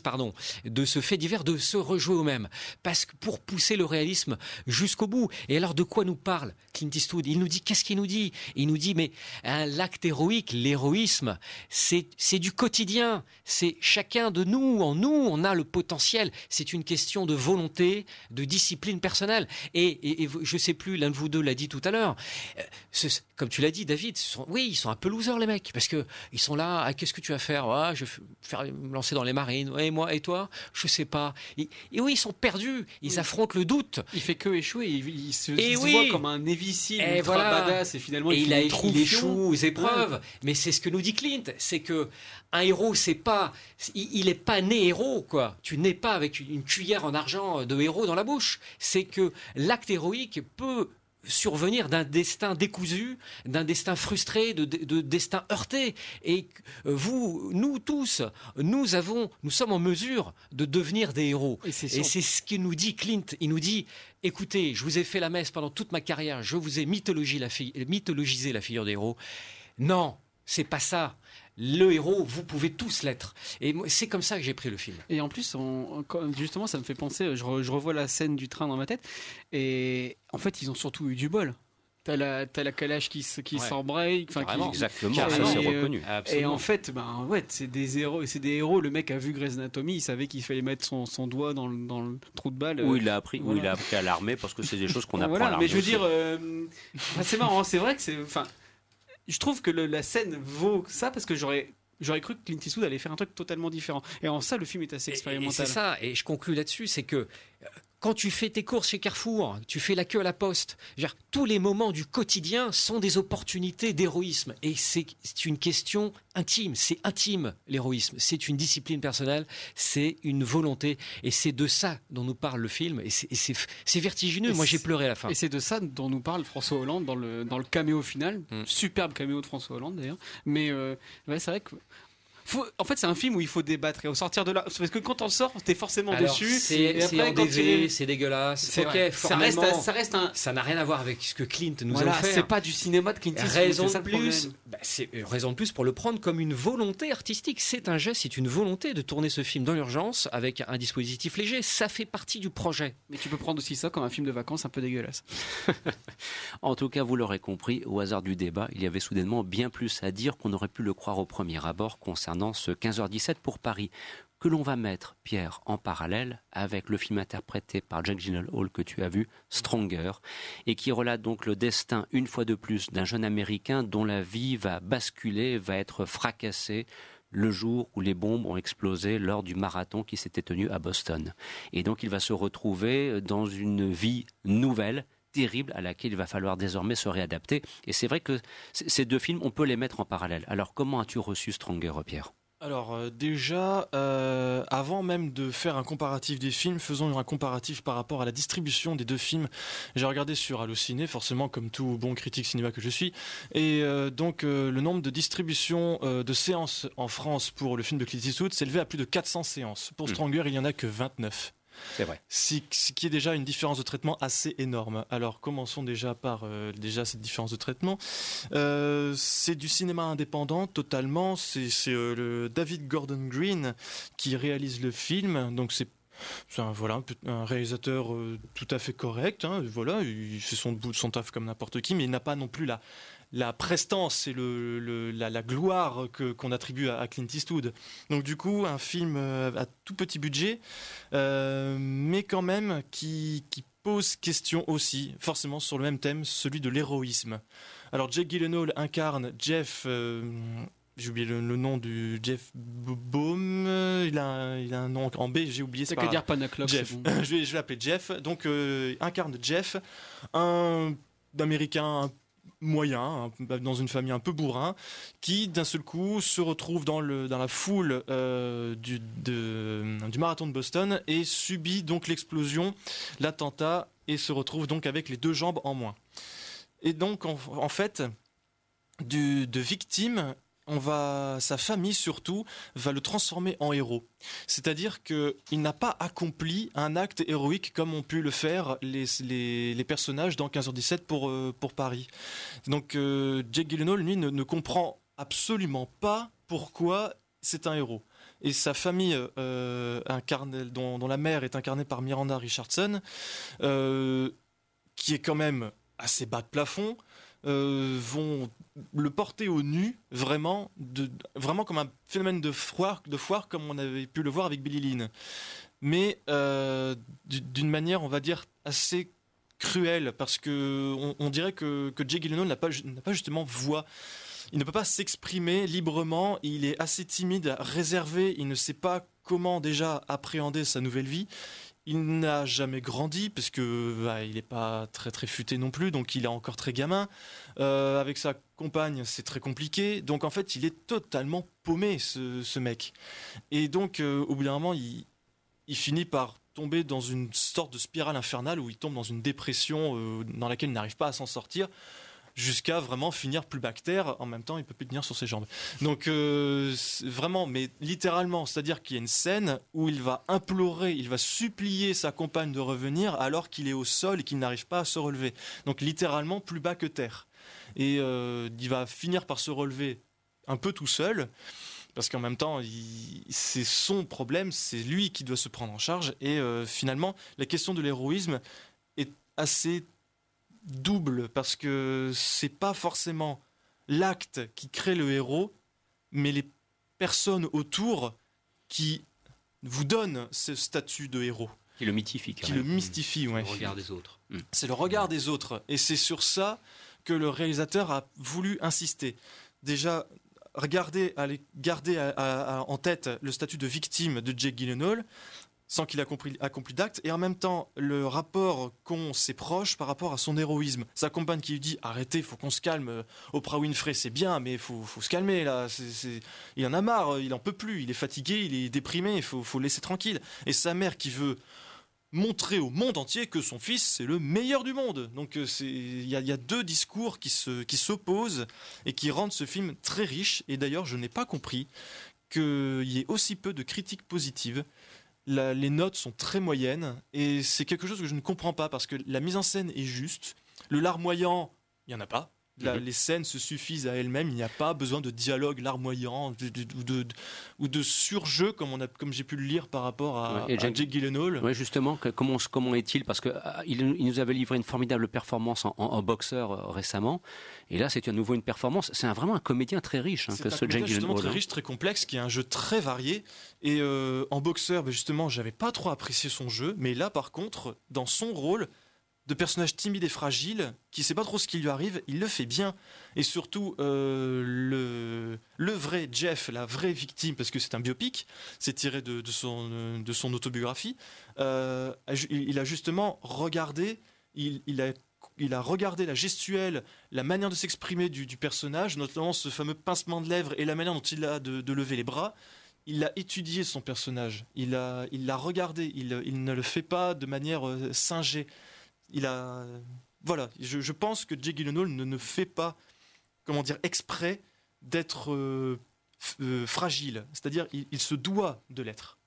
pardon, de ce fait divers de se rejouer au même, parce que pour pousser le réalisme jusqu'au bout. Et alors, de quoi nous parle Clint Eastwood? Il nous dit, qu'est-ce qu'il nous dit? Il nous dit, mais hein, l'acte héroïque, l'héroïsme, c'est du quotidien. C'est chacun de nous, en nous, on a le potentiel. C'est une question de volonté, de discipline personnelle. Et, et, et je sais plus, l'un de vous deux l'a dit tout à l'heure. euh, Comme tu l'as dit, David, ce sont- oui, ils sont un peu losers les mecs, parce que ils sont là. ah, Qu'est-ce que tu vas faire? Ah, Je vais faire me lancer dans les marines. Ouais, Et moi et toi? Je sais pas. Et, et oui, ils sont perdus. Ils affrontent le doute. Il fait que échouer. Il, il se, voit comme un ultra voilà. badass et finalement il, il, a, échoue aux épreuves. Mais c'est ce que nous dit Clint, c'est que un héros, c'est pas, il, il est pas né héros, quoi. Tu n'es pas avec une cuillère en argent de héros dans la bouche. C'est que l'acte héroïque peut survenir d'un destin décousu, d'un destin frustré, de, de, de destin heurté. Et euh, vous, nous tous, nous avons, nous sommes en mesure de devenir des héros. Et c'est ce que nous dit Clint. Il nous dit, écoutez, je vous ai fait la messe pendant toute ma carrière, je vous ai mythologisé la, fi- mythologisé la figure des héros. Non, c'est pas ça. Le héros, vous pouvez tous l'être. Et c'est comme ça que j'ai pris le film. Et en plus, on- justement, ça me fait penser, je, re- je revois la scène du train dans ma tête, et en fait, ils ont surtout eu du bol. T'as la, t'as la calage qui, qui Ouais. s'embraye. enfin, Exactement, ça, et, c'est euh, reconnu. Et Absolument. en fait, ben ouais, c'est des héros. C'est des héros. Le mec a vu Grey's Anatomy, il savait qu'il fallait mettre son, son doigt dans le, dans le trou de balle. Où il a appris, voilà. il a appris à l'armée parce que c'est des choses qu'on apprend à l'armée. mais je veux aussi. dire, euh, c'est marrant, c'est vrai que c'est. Enfin, je trouve que le- la scène vaut ça parce que j'aurais. J'aurais cru que Clint Eastwood allait faire un truc totalement différent. Et en ça, le film est assez expérimental. c'est ça, et je conclus là-dessus, c'est que euh, quand tu fais tes courses chez Carrefour, tu fais la queue à la poste, dire, tous les moments du quotidien sont des opportunités d'héroïsme. Et c'est une question intime, c'est intime l'héroïsme, c'est une discipline personnelle, c'est une volonté, et c'est de ça dont nous parle le film, et c'est- vertigineux, Et moi j'ai pleuré à la fin. Et c'est de ça dont nous parle François Hollande dans le, dans le caméo final. Mm. Superbe caméo de François Hollande d'ailleurs. Mais euh, ouais, c'est vrai que. Faut, en fait, c'est un film où il faut débattre et au sortir de là. Parce que quand on sort, t'es forcément Alors, dessus. c'est c'est dégueulasse, c'est ok, vrai. ça, reste, formellement, ça reste un. ça n'a rien à voir avec ce que Clint nous Voilà, a offert. c'est pas du cinéma de Clint Eastwood. Raison c'est de plus, bah, c'est euh, raison de plus pour le prendre comme une volonté artistique. C'est un geste, c'est une volonté de tourner ce film dans l'urgence avec un dispositif léger. Ça fait partie du projet. Mais tu peux prendre aussi ça comme un film de vacances un peu dégueulasse. En tout cas, vous l'aurez compris, au hasard du débat, il y avait soudainement bien plus à dire qu'on aurait pu le croire au premier abord concernant ce 15h17 pour Paris, que l'on va mettre, Pierre, en parallèle avec le film interprété par Jack Gyllenhaal que tu as vu, Stronger, et qui relate donc le destin, une fois de plus, d'un jeune Américain dont la vie va basculer, va être fracassée le jour où les bombes ont explosé lors du marathon qui s'était tenu à Boston. Et donc il va se retrouver dans une vie nouvelle, terrible, à laquelle il va falloir désormais se réadapter. Et c'est vrai que ces deux films, on peut les mettre en parallèle. Alors comment as-tu reçu Stronger, Pierre? Alors euh, déjà, euh, avant même de faire un comparatif des films, faisons un comparatif par rapport à la distribution des deux films. J'ai regardé sur Allociné, forcément comme tout bon critique cinéma que je suis, et euh, donc le nombre de distributions de séances en France pour le film de Clint Eastwood s'est élevé à plus de 400 séances. Pour Hmm. Stranger, il y en a que 29. C'est vrai. Ce qui est déjà une différence de traitement assez énorme. Alors commençons déjà par euh, déjà cette différence de traitement. Euh, c'est du cinéma indépendant totalement. C'est euh, le David Gordon Green qui réalise le film. Donc c'est un, voilà, un réalisateur tout à fait correct. hein. voilà, il fait son son taf comme n'importe qui, mais il n'a pas non plus la, la prestance et le, le- la, la gloire que, qu'on attribue à, à Clint Eastwood. Donc du coup, un film euh, à tout petit budget, euh, mais quand même qui, qui pose question aussi, forcément sur le même thème, celui de l'héroïsme. Alors Jake Gyllenhaal incarne Jeff... euh, j'ai oublié le, le nom du Jeff Baum. Il a, un- il a un nom en B, j'ai oublié. C'est grave. dire Panaclock, Jeff. bon. je vais, je vais l'appeler Jeff. Donc, euh, incarne Jeff, un Américain moyen, un- dans une famille un peu bourrin, qui d'un seul coup se retrouve dans, la foule euh, du, marathon de Boston et subit donc l'explosion, l'attentat, et se retrouve donc avec les deux jambes en moins. Et donc, en, fait, de victime, on va, sa famille surtout va le transformer en héros. C'est-à-dire qu'il n'a pas accompli un acte héroïque comme ont pu le faire les, personnages dans 15h17 pour, euh, pour Paris. Donc euh, Jake Gyllenhaal, lui, ne, comprend absolument pas pourquoi c'est un héros. Et sa famille, euh, dont, la mère est incarnée par Miranda Richardson, euh, qui est quand même assez bas de plafond, vont le porter au nu, vraiment, de, vraiment comme un phénomène de foire, de foire, comme on avait pu le voir avec Billy Lynn. Mais euh, du- d'une manière, on va dire, assez cruelle, parce que on, dirait que, que Jay Gyllenhaal n'a pas, pas justement voix. Il ne peut pas s'exprimer librement, il est assez timide, réservé, il ne sait pas comment déjà appréhender sa nouvelle vie. Il n'a jamais grandi parce que bah, il n'est pas très très futé non plus, donc il est encore très gamin. Euh, avec sa compagne, c'est très compliqué. Donc en fait, il est totalement paumé ce, ce mec. Et donc euh, au bout d'un moment, il, il finit par tomber dans une sorte de spirale infernale où il tombe dans une dépression euh, dans laquelle il n'arrive pas à s'en sortir jusqu'à vraiment finir plus bactère. En même temps, il peut plus tenir sur ses jambes. Donc euh, vraiment, mais littéralement, c'est-à-dire qu'il y a une scène où il va implorer, il va supplier sa compagne de revenir alors qu'il est au sol et qu'il n'arrive pas à se relever. Donc littéralement plus bas que terre. Et euh, il va finir par se relever un peu tout seul. Parce qu'en même temps, c'est son problème, c'est lui qui doit se prendre en charge. Et euh, finalement, la question de l'héroïsme est assez double parce que c'est pas forcément l'acte qui crée le héros, mais les personnes autour qui vous donnent ce statut de héros. Qui le mythifie. Qui le mystifie, ouais. Le regard des autres. C'est le regard des autres. Et c'est sur ça que le réalisateur a voulu insister. Déjà, regardez, allez, garder à- à- à- en tête le statut de victime de Jake Gyllenhaal, sans qu'il ait accompli, accompli d'acte, et en même temps le rapport qu'ont ses proches par rapport à son héroïsme. Sa compagne qui lui dit arrêtez, faut qu'on se calme. euh, Oprah Winfrey, c'est bien, mais faut, faut se calmer là. Il en a marre, il en peut plus, il est fatigué, il est déprimé, il faut, faut laisser tranquille. Et sa mère qui veut montrer au monde entier que son fils c'est le meilleur du monde. Donc euh, il y, a- deux discours qui se qui s'opposent et qui rendent ce film très riche. Et d'ailleurs, je n'ai pas compris qu'il y ait aussi peu de critiques positives. Les notes sont très moyennes et c'est quelque chose que je ne comprends pas parce que la mise en scène est juste. Le larmoyant, il y en a pas. La- Mhm. Les scènes se suffisent à elles-mêmes. Il n'y a pas besoin de dialogue larmoyant de- de- ou de, ou de surjeu comme, on a, comme j'ai pu le lire par rapport à, Ouais, et à Jake- Jake Gyllenhaal. Ouais, justement, que- comment, comment est-il? Parce qu'il il nous avait livré une formidable performance en, en- en boxeur euh, récemment, et là c'est à nouveau une performance. C'est un- vraiment un comédien très riche hein, que un ce Jake Gyllenhaal. très hein. riche, très complexe, qui est un jeu très varié. Et euh, en boxeur, ben justement, j'avais pas trop apprécié son jeu, mais là, par contre, dans son rôle de personnage timide et fragile, qui sait pas trop ce qui lui arrive, il le fait bien. Et surtout, euh, le, vrai Jeff, la vraie victime, parce que c'est un biopic, c'est tiré de, son, autobiographie, euh, il a justement regardé, il, a regardé la gestuelle, la manière de s'exprimer du, personnage, notamment ce fameux pincement de lèvres et la manière dont il a de, lever les bras. Il a étudié son personnage, il l'a regardé, il, il ne le fait pas de manière euh, singée. Il a. Voilà, je, pense que Jake Gyllenhaal ne, ne fait pas, comment dire, exprès d'être euh, euh, fragile. C'est-à-dire, il se doit de l'être.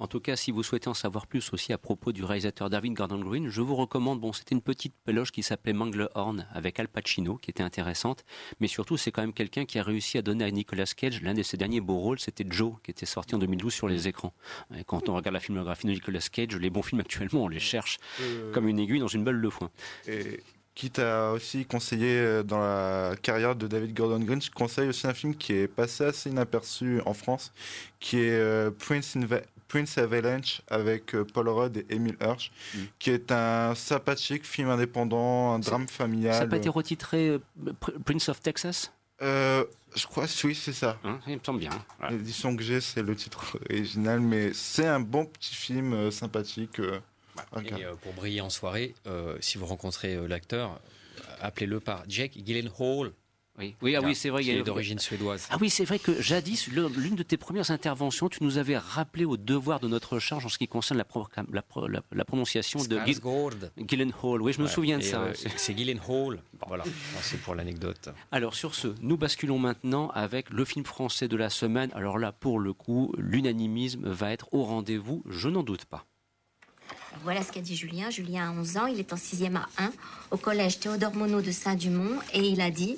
En tout cas, si vous souhaitez en savoir plus aussi à propos du réalisateur David Gordon Green, je vous recommande, bon, c'était une petite péloge qui s'appelait Manglehorn avec Al Pacino, qui était intéressante, mais surtout, c'est quand même quelqu'un qui a réussi à donner à Nicolas Cage l'un de ses derniers beaux rôles, c'était Joe, qui était sorti en 2012 sur les écrans. Et quand on regarde la filmographie de Nicolas Cage, les bons films actuellement, on les cherche Euh, comme une aiguille dans une balle de foin. Et quitte à aussi conseiller euh, dans la carrière de David Gordon Green, je conseille aussi un film qui est passé assez inaperçu en France, qui est euh, Prince, Inva- Prince Avalanche avec euh, Paul Rudd et Emile Hirsch, Mm. qui est un sympathique film indépendant, un drame familial. Ça n'a pas été retitré euh, Pr- Prince of Texas? Euh, je crois que oui, c'est ça. Hein, Il me semble bien. L'édition que j'ai, c'est le titre original, mais c'est un bon petit film euh, sympathique. euh, regarder. Et euh, pour briller en soirée, euh, si vous rencontrez euh, l'acteur, euh, appelez-le par Jake Gyllenhaal. Oui, oui, ah oui, c'est vrai. Qui il y a- est d'origine suédoise. Ah oui, c'est vrai que jadis, l'une de tes premières interventions, tu nous avais rappelé au devoir de notre charge en ce qui concerne la, pro- la, pro- la- la prononciation de Skarsgård. Gyllenhaal. Oui, je me Ouais, souviens de ça. euh, c'est Gyllenhaal. Voilà, Non, c'est pour l'anecdote. Alors sur ce, nous basculons maintenant avec le film français de la semaine. Alors là, pour le coup, l'unanimisme va être au rendez-vous, je n'en doute pas. Voilà ce qu'a dit Julien. Julien a 11 ans, il est en 6e à 1 au collège Théodore Monod de Saint-Dumont et il a dit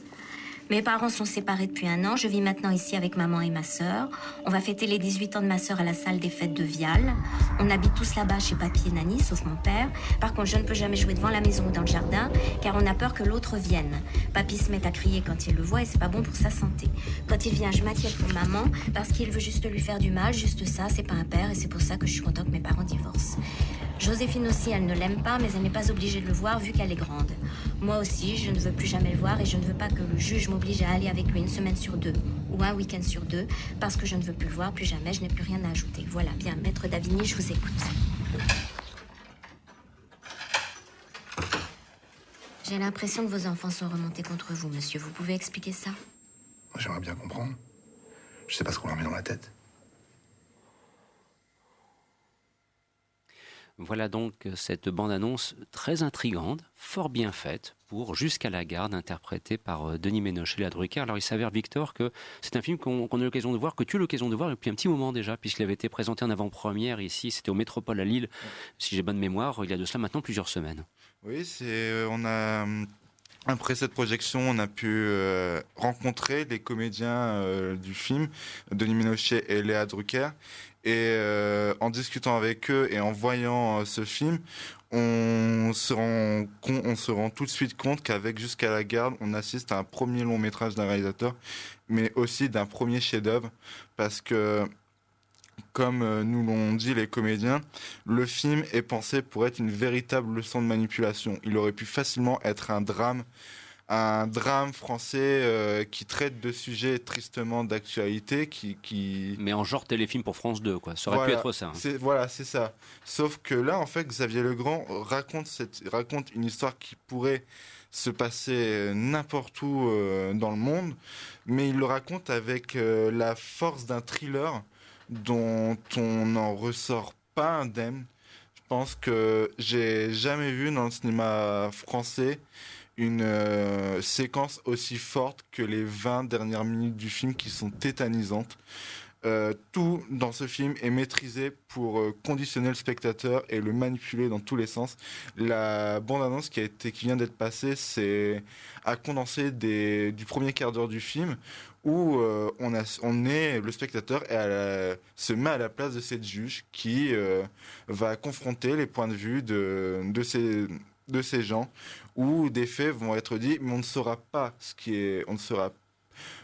Mes parents sont séparés depuis un an. Je vis maintenant ici avec maman et ma sœur. On va fêter les 18 ans de ma sœur à la salle des fêtes de Vial. On habite tous là-bas chez papy et Nani, sauf mon père. Par contre, je ne peux jamais jouer devant la maison ou dans le jardin, car on a peur que l'autre vienne. Papy se met à crier quand il le voit et c'est pas bon pour sa santé. Quand il vient, je m'inquiète pour maman, parce qu'il veut juste lui faire du mal, juste ça, c'est pas un père, et c'est pour ça que je suis contente que mes parents divorcent. Joséphine aussi, elle ne l'aime pas, mais elle n'est pas obligée de le voir vu qu'elle est grande. Moi aussi, je ne veux plus jamais le voir et je ne veux pas que le juge m'oblige à aller avec lui une semaine sur deux ou un week-end sur deux parce que je ne veux plus le voir, plus jamais, je n'ai plus rien à ajouter. Voilà, bien, maître Davigny, je vous écoute. J'ai l'impression que vos enfants sont remontés contre vous, monsieur. Vous pouvez expliquer ça? J'aimerais bien comprendre. Je sais pas ce qu'on leur met dans la tête. Voilà donc cette bande-annonce très intrigante, fort bien faite, pour Jusqu'à la garde, interprétée par euh, Denis Ménochet et la Drucker. Alors il s'avère, Victor, que c'est un film qu'on a l'occasion de voir, que tu as eu l'occasion de voir depuis un petit moment déjà, puisqu'il avait été présenté en avant-première ici, c'était au Métropole à Lille, si j'ai bonne mémoire, il y a de cela maintenant plusieurs semaines. Oui, c'est, euh, on a après cette projection, on a pu euh, rencontrer les comédiens du film, Denis Ménochet et Léa Drucker. Et en discutant avec eux et en voyant ce film, on se rend on se rend tout de suite compte qu'avec Jusqu'à la garde, on assiste à un premier long métrage d'un réalisateur, mais aussi d'un premier chef-d'œuvre, parce que comme euh, nous l'ont dit les comédiens, le film est pensé pour être une véritable leçon de manipulation. Il aurait pu facilement être un drame un drame français euh, qui traite de sujets tristement d'actualité, qui, qui... Mais en genre téléfilm pour France 2, quoi. Ça aurait pu être ça. Hein. Voilà, c'est ça. Sauf que là, en fait, Xavier Legrand raconte, cette, raconte une histoire qui pourrait se passer n'importe où euh, dans le monde, mais il le raconte avec euh, la force d'un thriller dont on n'en ressort pas indemne. Je pense que j'ai jamais vu dans le cinéma français une euh, séquence aussi forte que les 20 dernières minutes du film qui sont tétanisantes. Euh, tout dans ce film est maîtrisé pour euh, conditionner le spectateur et le manipuler dans tous les sens. La bande-annonce qui qui vient d'être passée, c'est à condenser du premier quart d'heure du film où on, a, le spectateur et se met à la place de cette juge qui va confronter les points de vue de ces gens où des faits vont être dits, mais on ne saura pas ce qui est, on ne saura,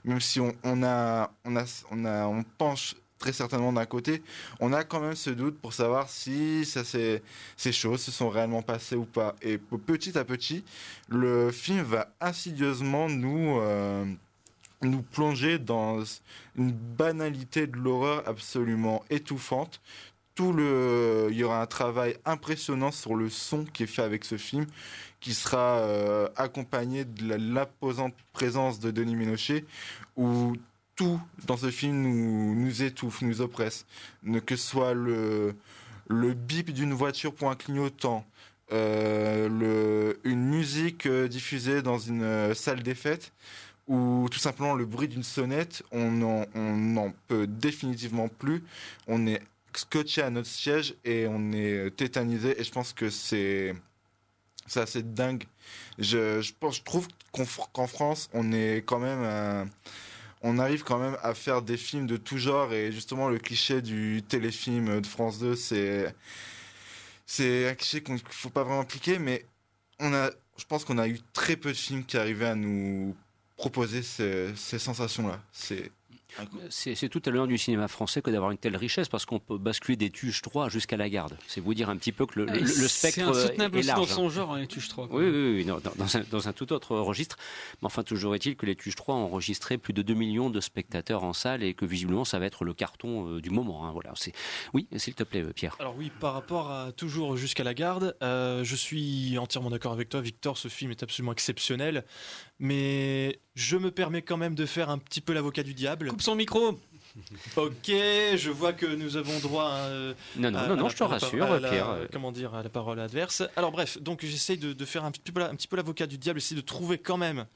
même si on, a, on a, on a, on penche très certainement d'un côté, on a quand même ce doute pour savoir si ça, ces choses se sont réellement passées ou pas. Et petit à petit, le film va insidieusement nous, euh, nous plonger dans une banalité de l'horreur absolument étouffante, tout le, il y aura un travail impressionnant sur le son qui est fait avec ce film, qui sera euh, accompagné de l'imposante présence de Denis Ménochet, où tout dans ce film nous, étouffe, nous oppresse. Que ce soit le, bip d'une voiture pour un clignotant, euh, une musique euh, diffusée dans une salle des fêtes, ou tout simplement le bruit d'une sonnette, on n'en peut définitivement plus. On est scotché à notre siège et on est tétanisé. Et je pense que c'est c'est assez dingue. Je, je, pense, je trouve qu'en France, on est quand même on arrive quand même à faire des films de tout genre et justement le cliché du téléfilm de France 2, c'est c'est un cliché qu'il ne faut pas vraiment appliquer, mais on a, je pense qu'on a eu très peu de films qui arrivaient à nous proposer ces, ces sensations-là. C'est c'est tout à l'heure du cinéma français que d'avoir une telle richesse parce qu'on peut basculer des Tuches 3 jusqu'à la garde. C'est vous dire un petit peu que le, le, spectre est large. dans son genre, les Tuches 3. Oui, oui, oui dans, un, dans, un, tout autre registre. Mais enfin, toujours est-il que les Tuches 3 ont enregistré plus de 2 millions de spectateurs en salle et que visiblement ça va être le carton euh, du moment. Hein. Voilà, oui, s'il te plaît, Pierre. Alors oui, par rapport à toujours jusqu'à la garde, euh, je suis entièrement d'accord avec toi, Victor. Ce film est absolument exceptionnel mais je me permets quand même de faire un petit peu l'avocat du diable. Coupe son micro Ok, je vois que nous avons droit à. non, non, non, non je te rassure, Pierre. comment dire, à la parole adverse. Alors, bref, donc j'essaye de, faire un petit peu, un petit peu l'avocat du diable, essayer de trouver quand même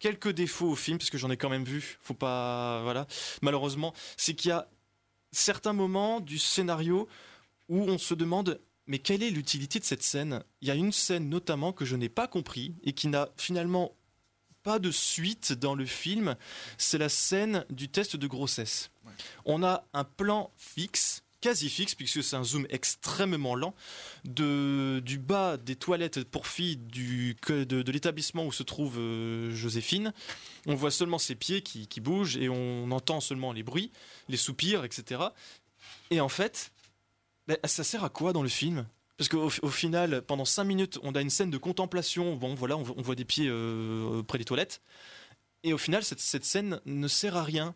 quelques défauts au film, parce que j'en ai quand même vu. Faut pas. Voilà. Malheureusement, c'est qu'il y a certains moments du scénario où on se demande mais quelle est l'utilité de cette scène? Il y a une scène notamment que je n'ai pas compris et qui n'a finalement pas de suite dans le film, c'est la scène du test de grossesse. On a un plan fixe quasi fixe, puisque c'est un zoom extrêmement lent, de, du bas des toilettes pour filles du, de l'établissement où se trouve euh, Joséphine. On voit seulement ses pieds qui, qui bougent et on entend seulement les bruits, les soupirs, etc. Et en fait, ben, ça sert à quoi dans le film? Parce qu'au au final, pendant 5 minutes, on a une scène de contemplation. Bon, voilà, on, vo- on voit des pieds euh, près des toilettes. Et au final, cette, cette scène ne sert à rien.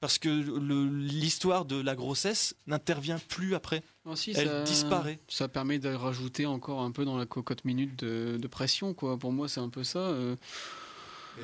Parce que l'histoire de la grossesse n'intervient plus après. Si, Elle ça- disparaît. Ça permet de rajouter encore un peu dans la cocotte minute de, de pression, quoi. Pour moi, c'est un peu ça. euh.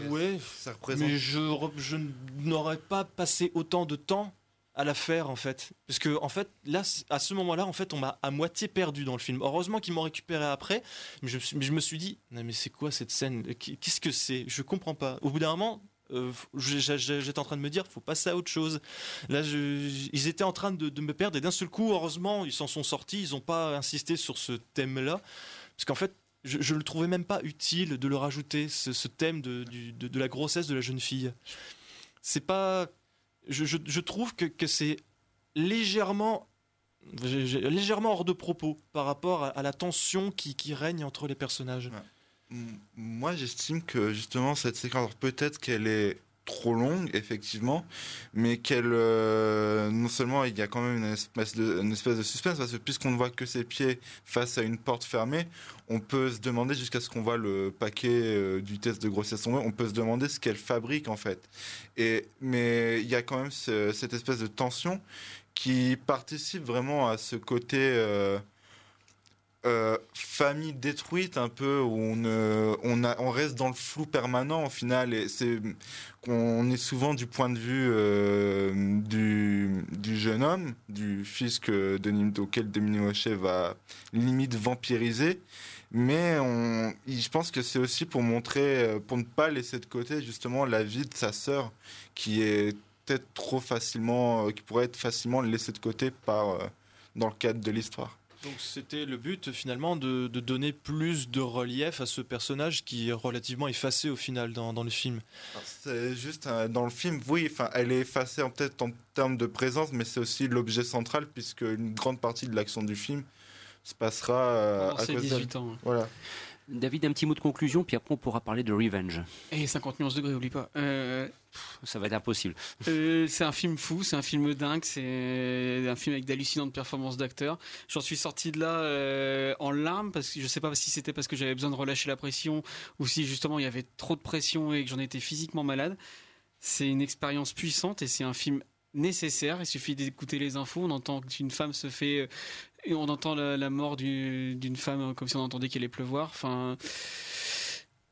Ouais, ça représente- mais je n'aurais pas passé autant de temps à la faire en fait. Parce que en fait, là, à ce moment-là, en fait, on m'a à moitié perdu dans le film. Heureusement qu'ils m'ont récupéré après, mais je, mais je me suis dit, non mais c'est quoi cette scène? Qu- Qu'est-ce que c'est? Je comprends pas. Au bout d'un moment. euh, J'étais en train de me dire, faut passer à autre chose. Là, je- ils étaient en train de, me perdre et d'un seul coup, heureusement, ils s'en sont sortis. Ils n'ont pas insisté sur ce thème-là, parce qu'en fait, je, je le trouvais même pas utile de le rajouter, ce, thème de- de la grossesse de la jeune fille. C'est pas. Je, trouve que, c'est légèrement. légèrement hors de propos par rapport à, la tension qui, règne entre les personnages. Moi, j'estime que justement cette séquence, peut-être qu'elle est trop longue, effectivement, mais qu'elle, euh, non seulement il y a quand même une espèce de, suspense, parce que puisqu'on ne voit que ses pieds face à une porte fermée, on peut se demander jusqu'à ce qu'on voit le paquet euh, du test de grossesse tomber, on peut se demander ce qu'elle fabrique en fait. Et mais il y a quand même ce- cette espèce de tension qui participe vraiment à ce côté. euh, euh, famille détruite un peu où on, euh, on, reste dans le flou permanent au final et c'est on est souvent du point de vue euh, du, jeune homme du fils que Denis, auquel Denis Mochet va limite vampiriser. Mais je pense que c'est aussi pour montrer pour ne pas laisser de côté justement la vie de sa sœur qui est peut-être trop facilement qui pourrait être facilement laissée de côté dans le cadre de l'histoire Donc c'était le but finalement de, de donner plus de relief à ce personnage qui est relativement effacé au final dans, dans le film. C'est juste dans le film, oui, enfin, elle est effacée en peut-être en termes de présence, mais c'est aussi l'objet central puisque une grande partie de l'action du film se passera euh, à ses cause 18 d'elle. ans. Voilà. David, un petit mot de conclusion, puis après on pourra parler de Revenge. Et 50 nuances degrés, oublie pas. Euh, Ça va être impossible. Euh, c'est un film fou, c'est un film dingue, c'est un film avec d'hallucinantes performances d'acteurs. J'en suis sorti de là euh, en larmes parce que je sais pas si c'était parce que j'avais besoin de relâcher la pression ou si justement il y avait trop de pression et que j'en étais physiquement malade. C'est une expérience puissante et c'est un film nécessaire. Il suffit d'écouter les infos, on entend qu'une femme se fait, et on entend la, la mort du- d'une femme euh, comme si on entendait qu'il allait pleuvoir. Enfin.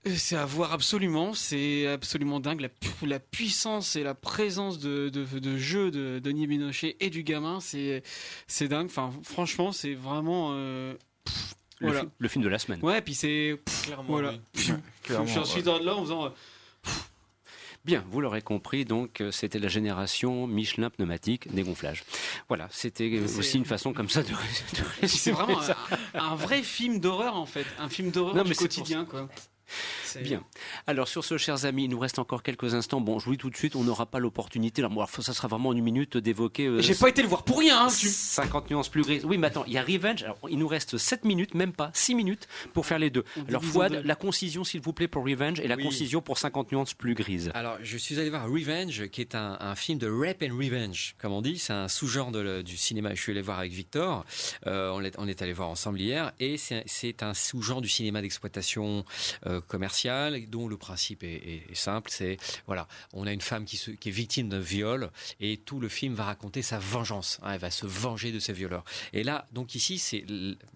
Euh, C'est à voir absolument, c'est absolument dingue la, pu- la puissance et la présence de, de, de jeu de Denis Binochet et du gamin, c'est c'est dingue. Enfin, franchement, c'est vraiment. euh, pff, Le, voilà. fi- le film de la semaine. Ouais, puis c'est Clairement, voilà. oui. Clairement, J'en suis ouais. dans là en faisant. Bien, vous l'aurez compris, donc euh, c'était la génération Michelin pneumatique dégonflage. Voilà, c'était aussi une façon comme ça de, de C'est vraiment un, un vrai film d'horreur en fait, un film d'horreur du quotidien quoi. Bien. Alors sur ce, chers amis, il nous reste encore quelques instants. Bon, je vous dis tout de suite, on n'aura pas l'opportunité. Là, ça sera vraiment en une minute d'évoquer. euh, J'ai pas été le voir pour rien. hein, tu- 50 nuances plus grises. Oui, mais attends, il y a Revenge. Alors, il nous reste 7 minutes, même pas 6 minutes pour faire les deux. On Alors, Fouad, deux. la concision, s'il vous plaît, pour Revenge et la Oui. concision pour 50 nuances plus grises. Alors, je suis allé voir Revenge, qui est un, un film de rape and revenge, comme on dit. C'est un sous-genre du cinéma. Je suis allé voir avec Victor. Euh, on, est, on est allé voir ensemble hier. Et c'est c'est un sous-genre du cinéma d'exploitation euh, commerciale, dont le principe est, simple. C'est voilà, on a une femme qui est victime d'un viol, et tout le film va raconter sa vengeance. hein. elle va se venger de ses violeurs. Et là, donc ici, c'est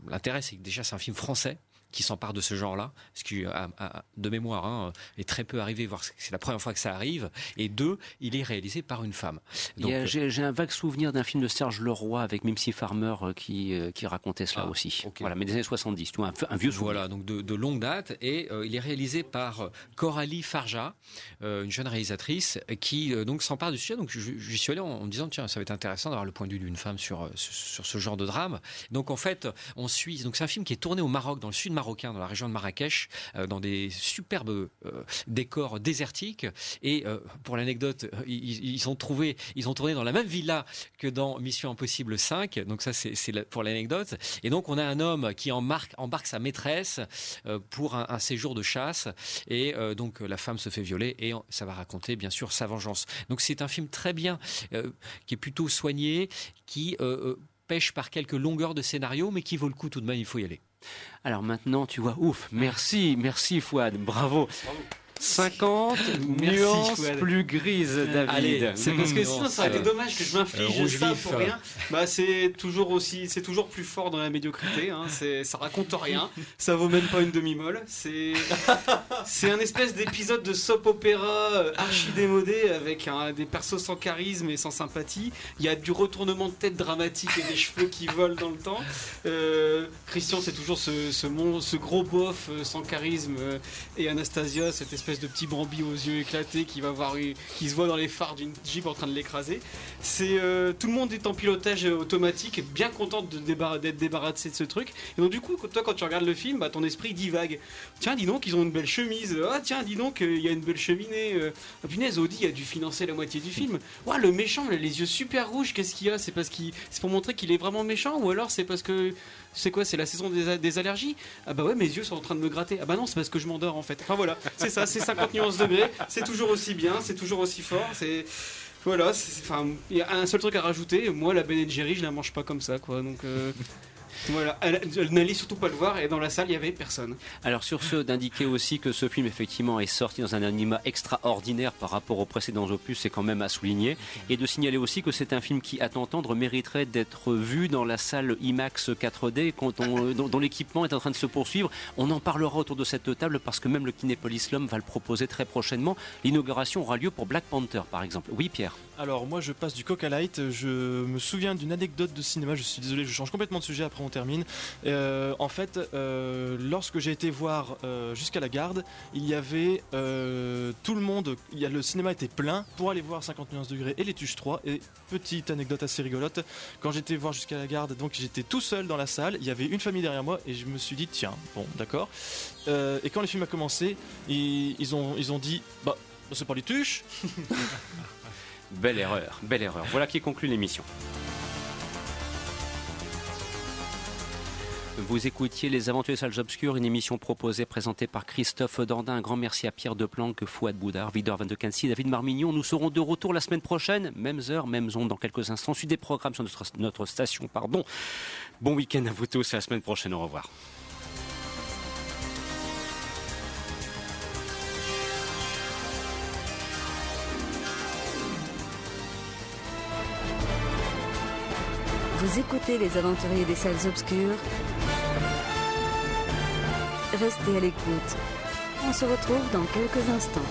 l'intérêt, c'est que déjà c'est un film français qui s'empare de ce genre-là, ce qui, à- de mémoire, hein, est très peu arrivé, voire c'est la première fois que ça arrive. Et deux, il est réalisé par une femme. Donc, euh, J'ai un vague souvenir d'un film de Serge Leroy avec Mimsy Farmer euh, qui, euh, qui racontait cela Ah, aussi. Voilà, mais des années 70, tu vois, un, un vieux souvenir. Voilà, donc de, de longue date. Et euh, il est réalisé par euh, Coralie Farja, euh, une jeune réalisatrice, euh, qui euh, donc s'empare du sujet. Donc je- j'y suis allé en, en me disant, tiens, ça va être intéressant d'avoir le point de vue d'une femme sur, euh, sur, sur ce genre de drame. Donc en fait, on suit. Donc c'est un film qui est tourné au Maroc, dans le sud marocain dans la région de Marrakech, euh, dans des superbes euh, décors désertiques. Et euh, pour l'anecdote, ils, ont trouvé, ils ont tourné dans la même villa que dans Mission Impossible 5. Donc ça, c'est pour l'anecdote. Et donc on a un homme qui embarque, embarque sa maîtresse pour un, séjour de chasse. Et donc la femme se fait violer et ça va raconter bien sûr sa vengeance. Donc c'est un film très bien, qui est plutôt soigné, qui pêche par quelques longueurs de scénario, mais qui vaut le coup tout de même. Il faut y aller. Alors maintenant, tu vois, ouf, merci, merci Fouad, bravo. 50 Merci, nuances Fouad. plus grises, David. Allez, c'est parce que Mmh. sinon ça aurait été dommage que je m'inflige Euh, ça vif. pour rien. Bah c'est toujours aussi, c'est toujours plus fort dans la médiocrité. Hein. C'est, ça raconte rien. Ça vaut même pas une demi-molle. C'est, c'est un espèce d'épisode de soap opéra euh, archi démodé avec des persos sans charisme et sans sympathie. Il y a du retournement de tête dramatique et des cheveux qui volent dans le temps. Euh, Christian c'est toujours ce, ce, mon- ce gros bof sans charisme et Anastasia cette espèce de petit Bambi aux yeux éclatés qui va voir qui se voit dans les phares d'une jeep en train de l'écraser. C'est euh, tout le monde est en pilotage euh, automatique, bien content d'être débarrassé de ce truc. Et donc du coup, toi quand tu regardes le film, bah, ton esprit divague. Tiens, dis donc, ils ont une belle chemise. Ah tiens, dis donc, euh, il y a une belle cheminée. Ah, punaise, Audi a dû financer la moitié du film. Ouah, le méchant, a les yeux super rouges. Qu'est-ce qu'il y a? C'est parce qu'il, c'est pour montrer qu'il est vraiment méchant, ou alors c'est parce que c'est quoi C'est la saison des, allergies? Ah bah ouais, mes yeux sont en train de me gratter. Ah bah non, c'est parce que je m'endors en fait. Enfin voilà, c'est ça, c'est 50 nuances degrés. C'est toujours aussi bien, c'est toujours aussi fort. C'est voilà, il y a un seul truc à rajouter. Moi, la Ben Jerry, je la mange pas comme ça, quoi. Donc euh, voilà, elle, elle n'allait surtout pas le voir. Et dans la salle, il y avait personne. Alors sur ce, d'indiquer aussi que ce film effectivement est sorti dans un anima extraordinaire par rapport aux précédents opus, c'est quand même à souligner. Et de signaler aussi que c'est un film qui, à t'entendre, mériterait d'être vu dans la salle IMAX 4D quand on- dont, dont l'équipement est en train de se poursuivre. On en parlera autour de cette table parce que même le Kinépolis Lom va le proposer très prochainement. L'inauguration aura lieu pour Black Panther par exemple. Oui Pierre Alors moi je passe du Coca Light, je me souviens d'une anecdote de cinéma, je suis désolé, je change complètement de sujet, après on termine. Euh, en fait, euh, lorsque j'ai été voir euh, jusqu'à la garde, il y avait tout le monde, le cinéma était plein pour aller voir 50 nuances degrés et les Tuches 3. Et petite anecdote assez rigolote, quand j'étais voir jusqu'à la garde, donc j'étais tout seul dans la salle, il y avait une famille derrière moi et je me suis dit tiens, bon d'accord. Et quand le film a commencé, ils, ils ont, ils ont dit bah c'est pas les Tuches Belle erreur, belle erreur. Voilà qui conclut l'émission. Vous écoutiez Les Aventures Salles Obscures, une émission proposée, présentée par Christophe Dandin. Un grand merci à Pierre Deplanque, Fouad Boudard, Vidor Van de Cancy, David Marmignon. Nous serons de retour la semaine prochaine, mêmes heures, mêmes ondes dans quelques instants. Suite des programmes sur notre, notre station. Pardon. Bon week-end à vous tous et à la semaine prochaine. Au revoir. Vous écoutez les aventuriers des salles obscures. Restez à l'écoute. On se retrouve dans quelques instants.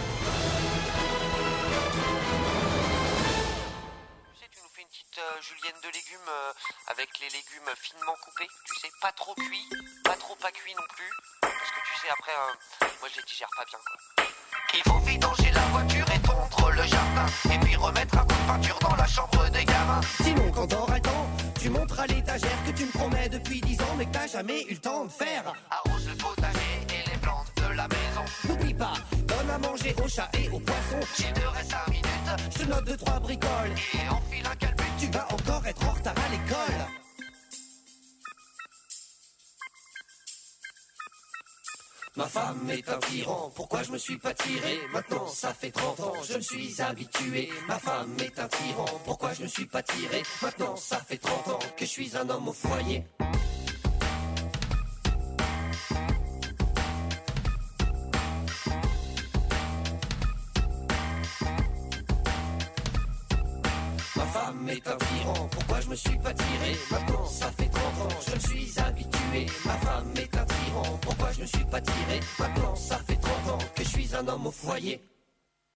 Tu nous fais une petite euh, julienne de légumes euh, avec les légumes finement coupés, tu sais, pas trop cuits, pas trop pas cuits non plus, parce que tu sais après, euh, moi je les digère pas bien quoi. Il faut vidanger la voiture et tondre le jardin, et puis remettre un coup de peinture dans la chambre des gamins. Sinon, quand t'auras le temps, tu montres à l'étagère que tu me promets depuis dix ans, mais que t'as jamais eu le temps de faire. Arrose le potager et les plantes de la maison. N'oublie pas, donne à manger aux chats et aux poissons. S'il te reste 5 minutes, Je te note deux, trois bricoles. et enfile un calbut. Tu vas encore être en retard à l'école. Ma femme est un tyran, pourquoi je me suis pas tiré Maintenant ça fait 30 ans, je me suis habitué. Ma femme est un tyran, pourquoi je me suis pas tiré Maintenant ça fait 30 ans que je suis un homme au foyer. Ma femme est un tyran, pourquoi je me suis pas tiré Maintenant ça fait suis pas tiré. Maintenant ça fait 30 ans que je suis un homme au foyer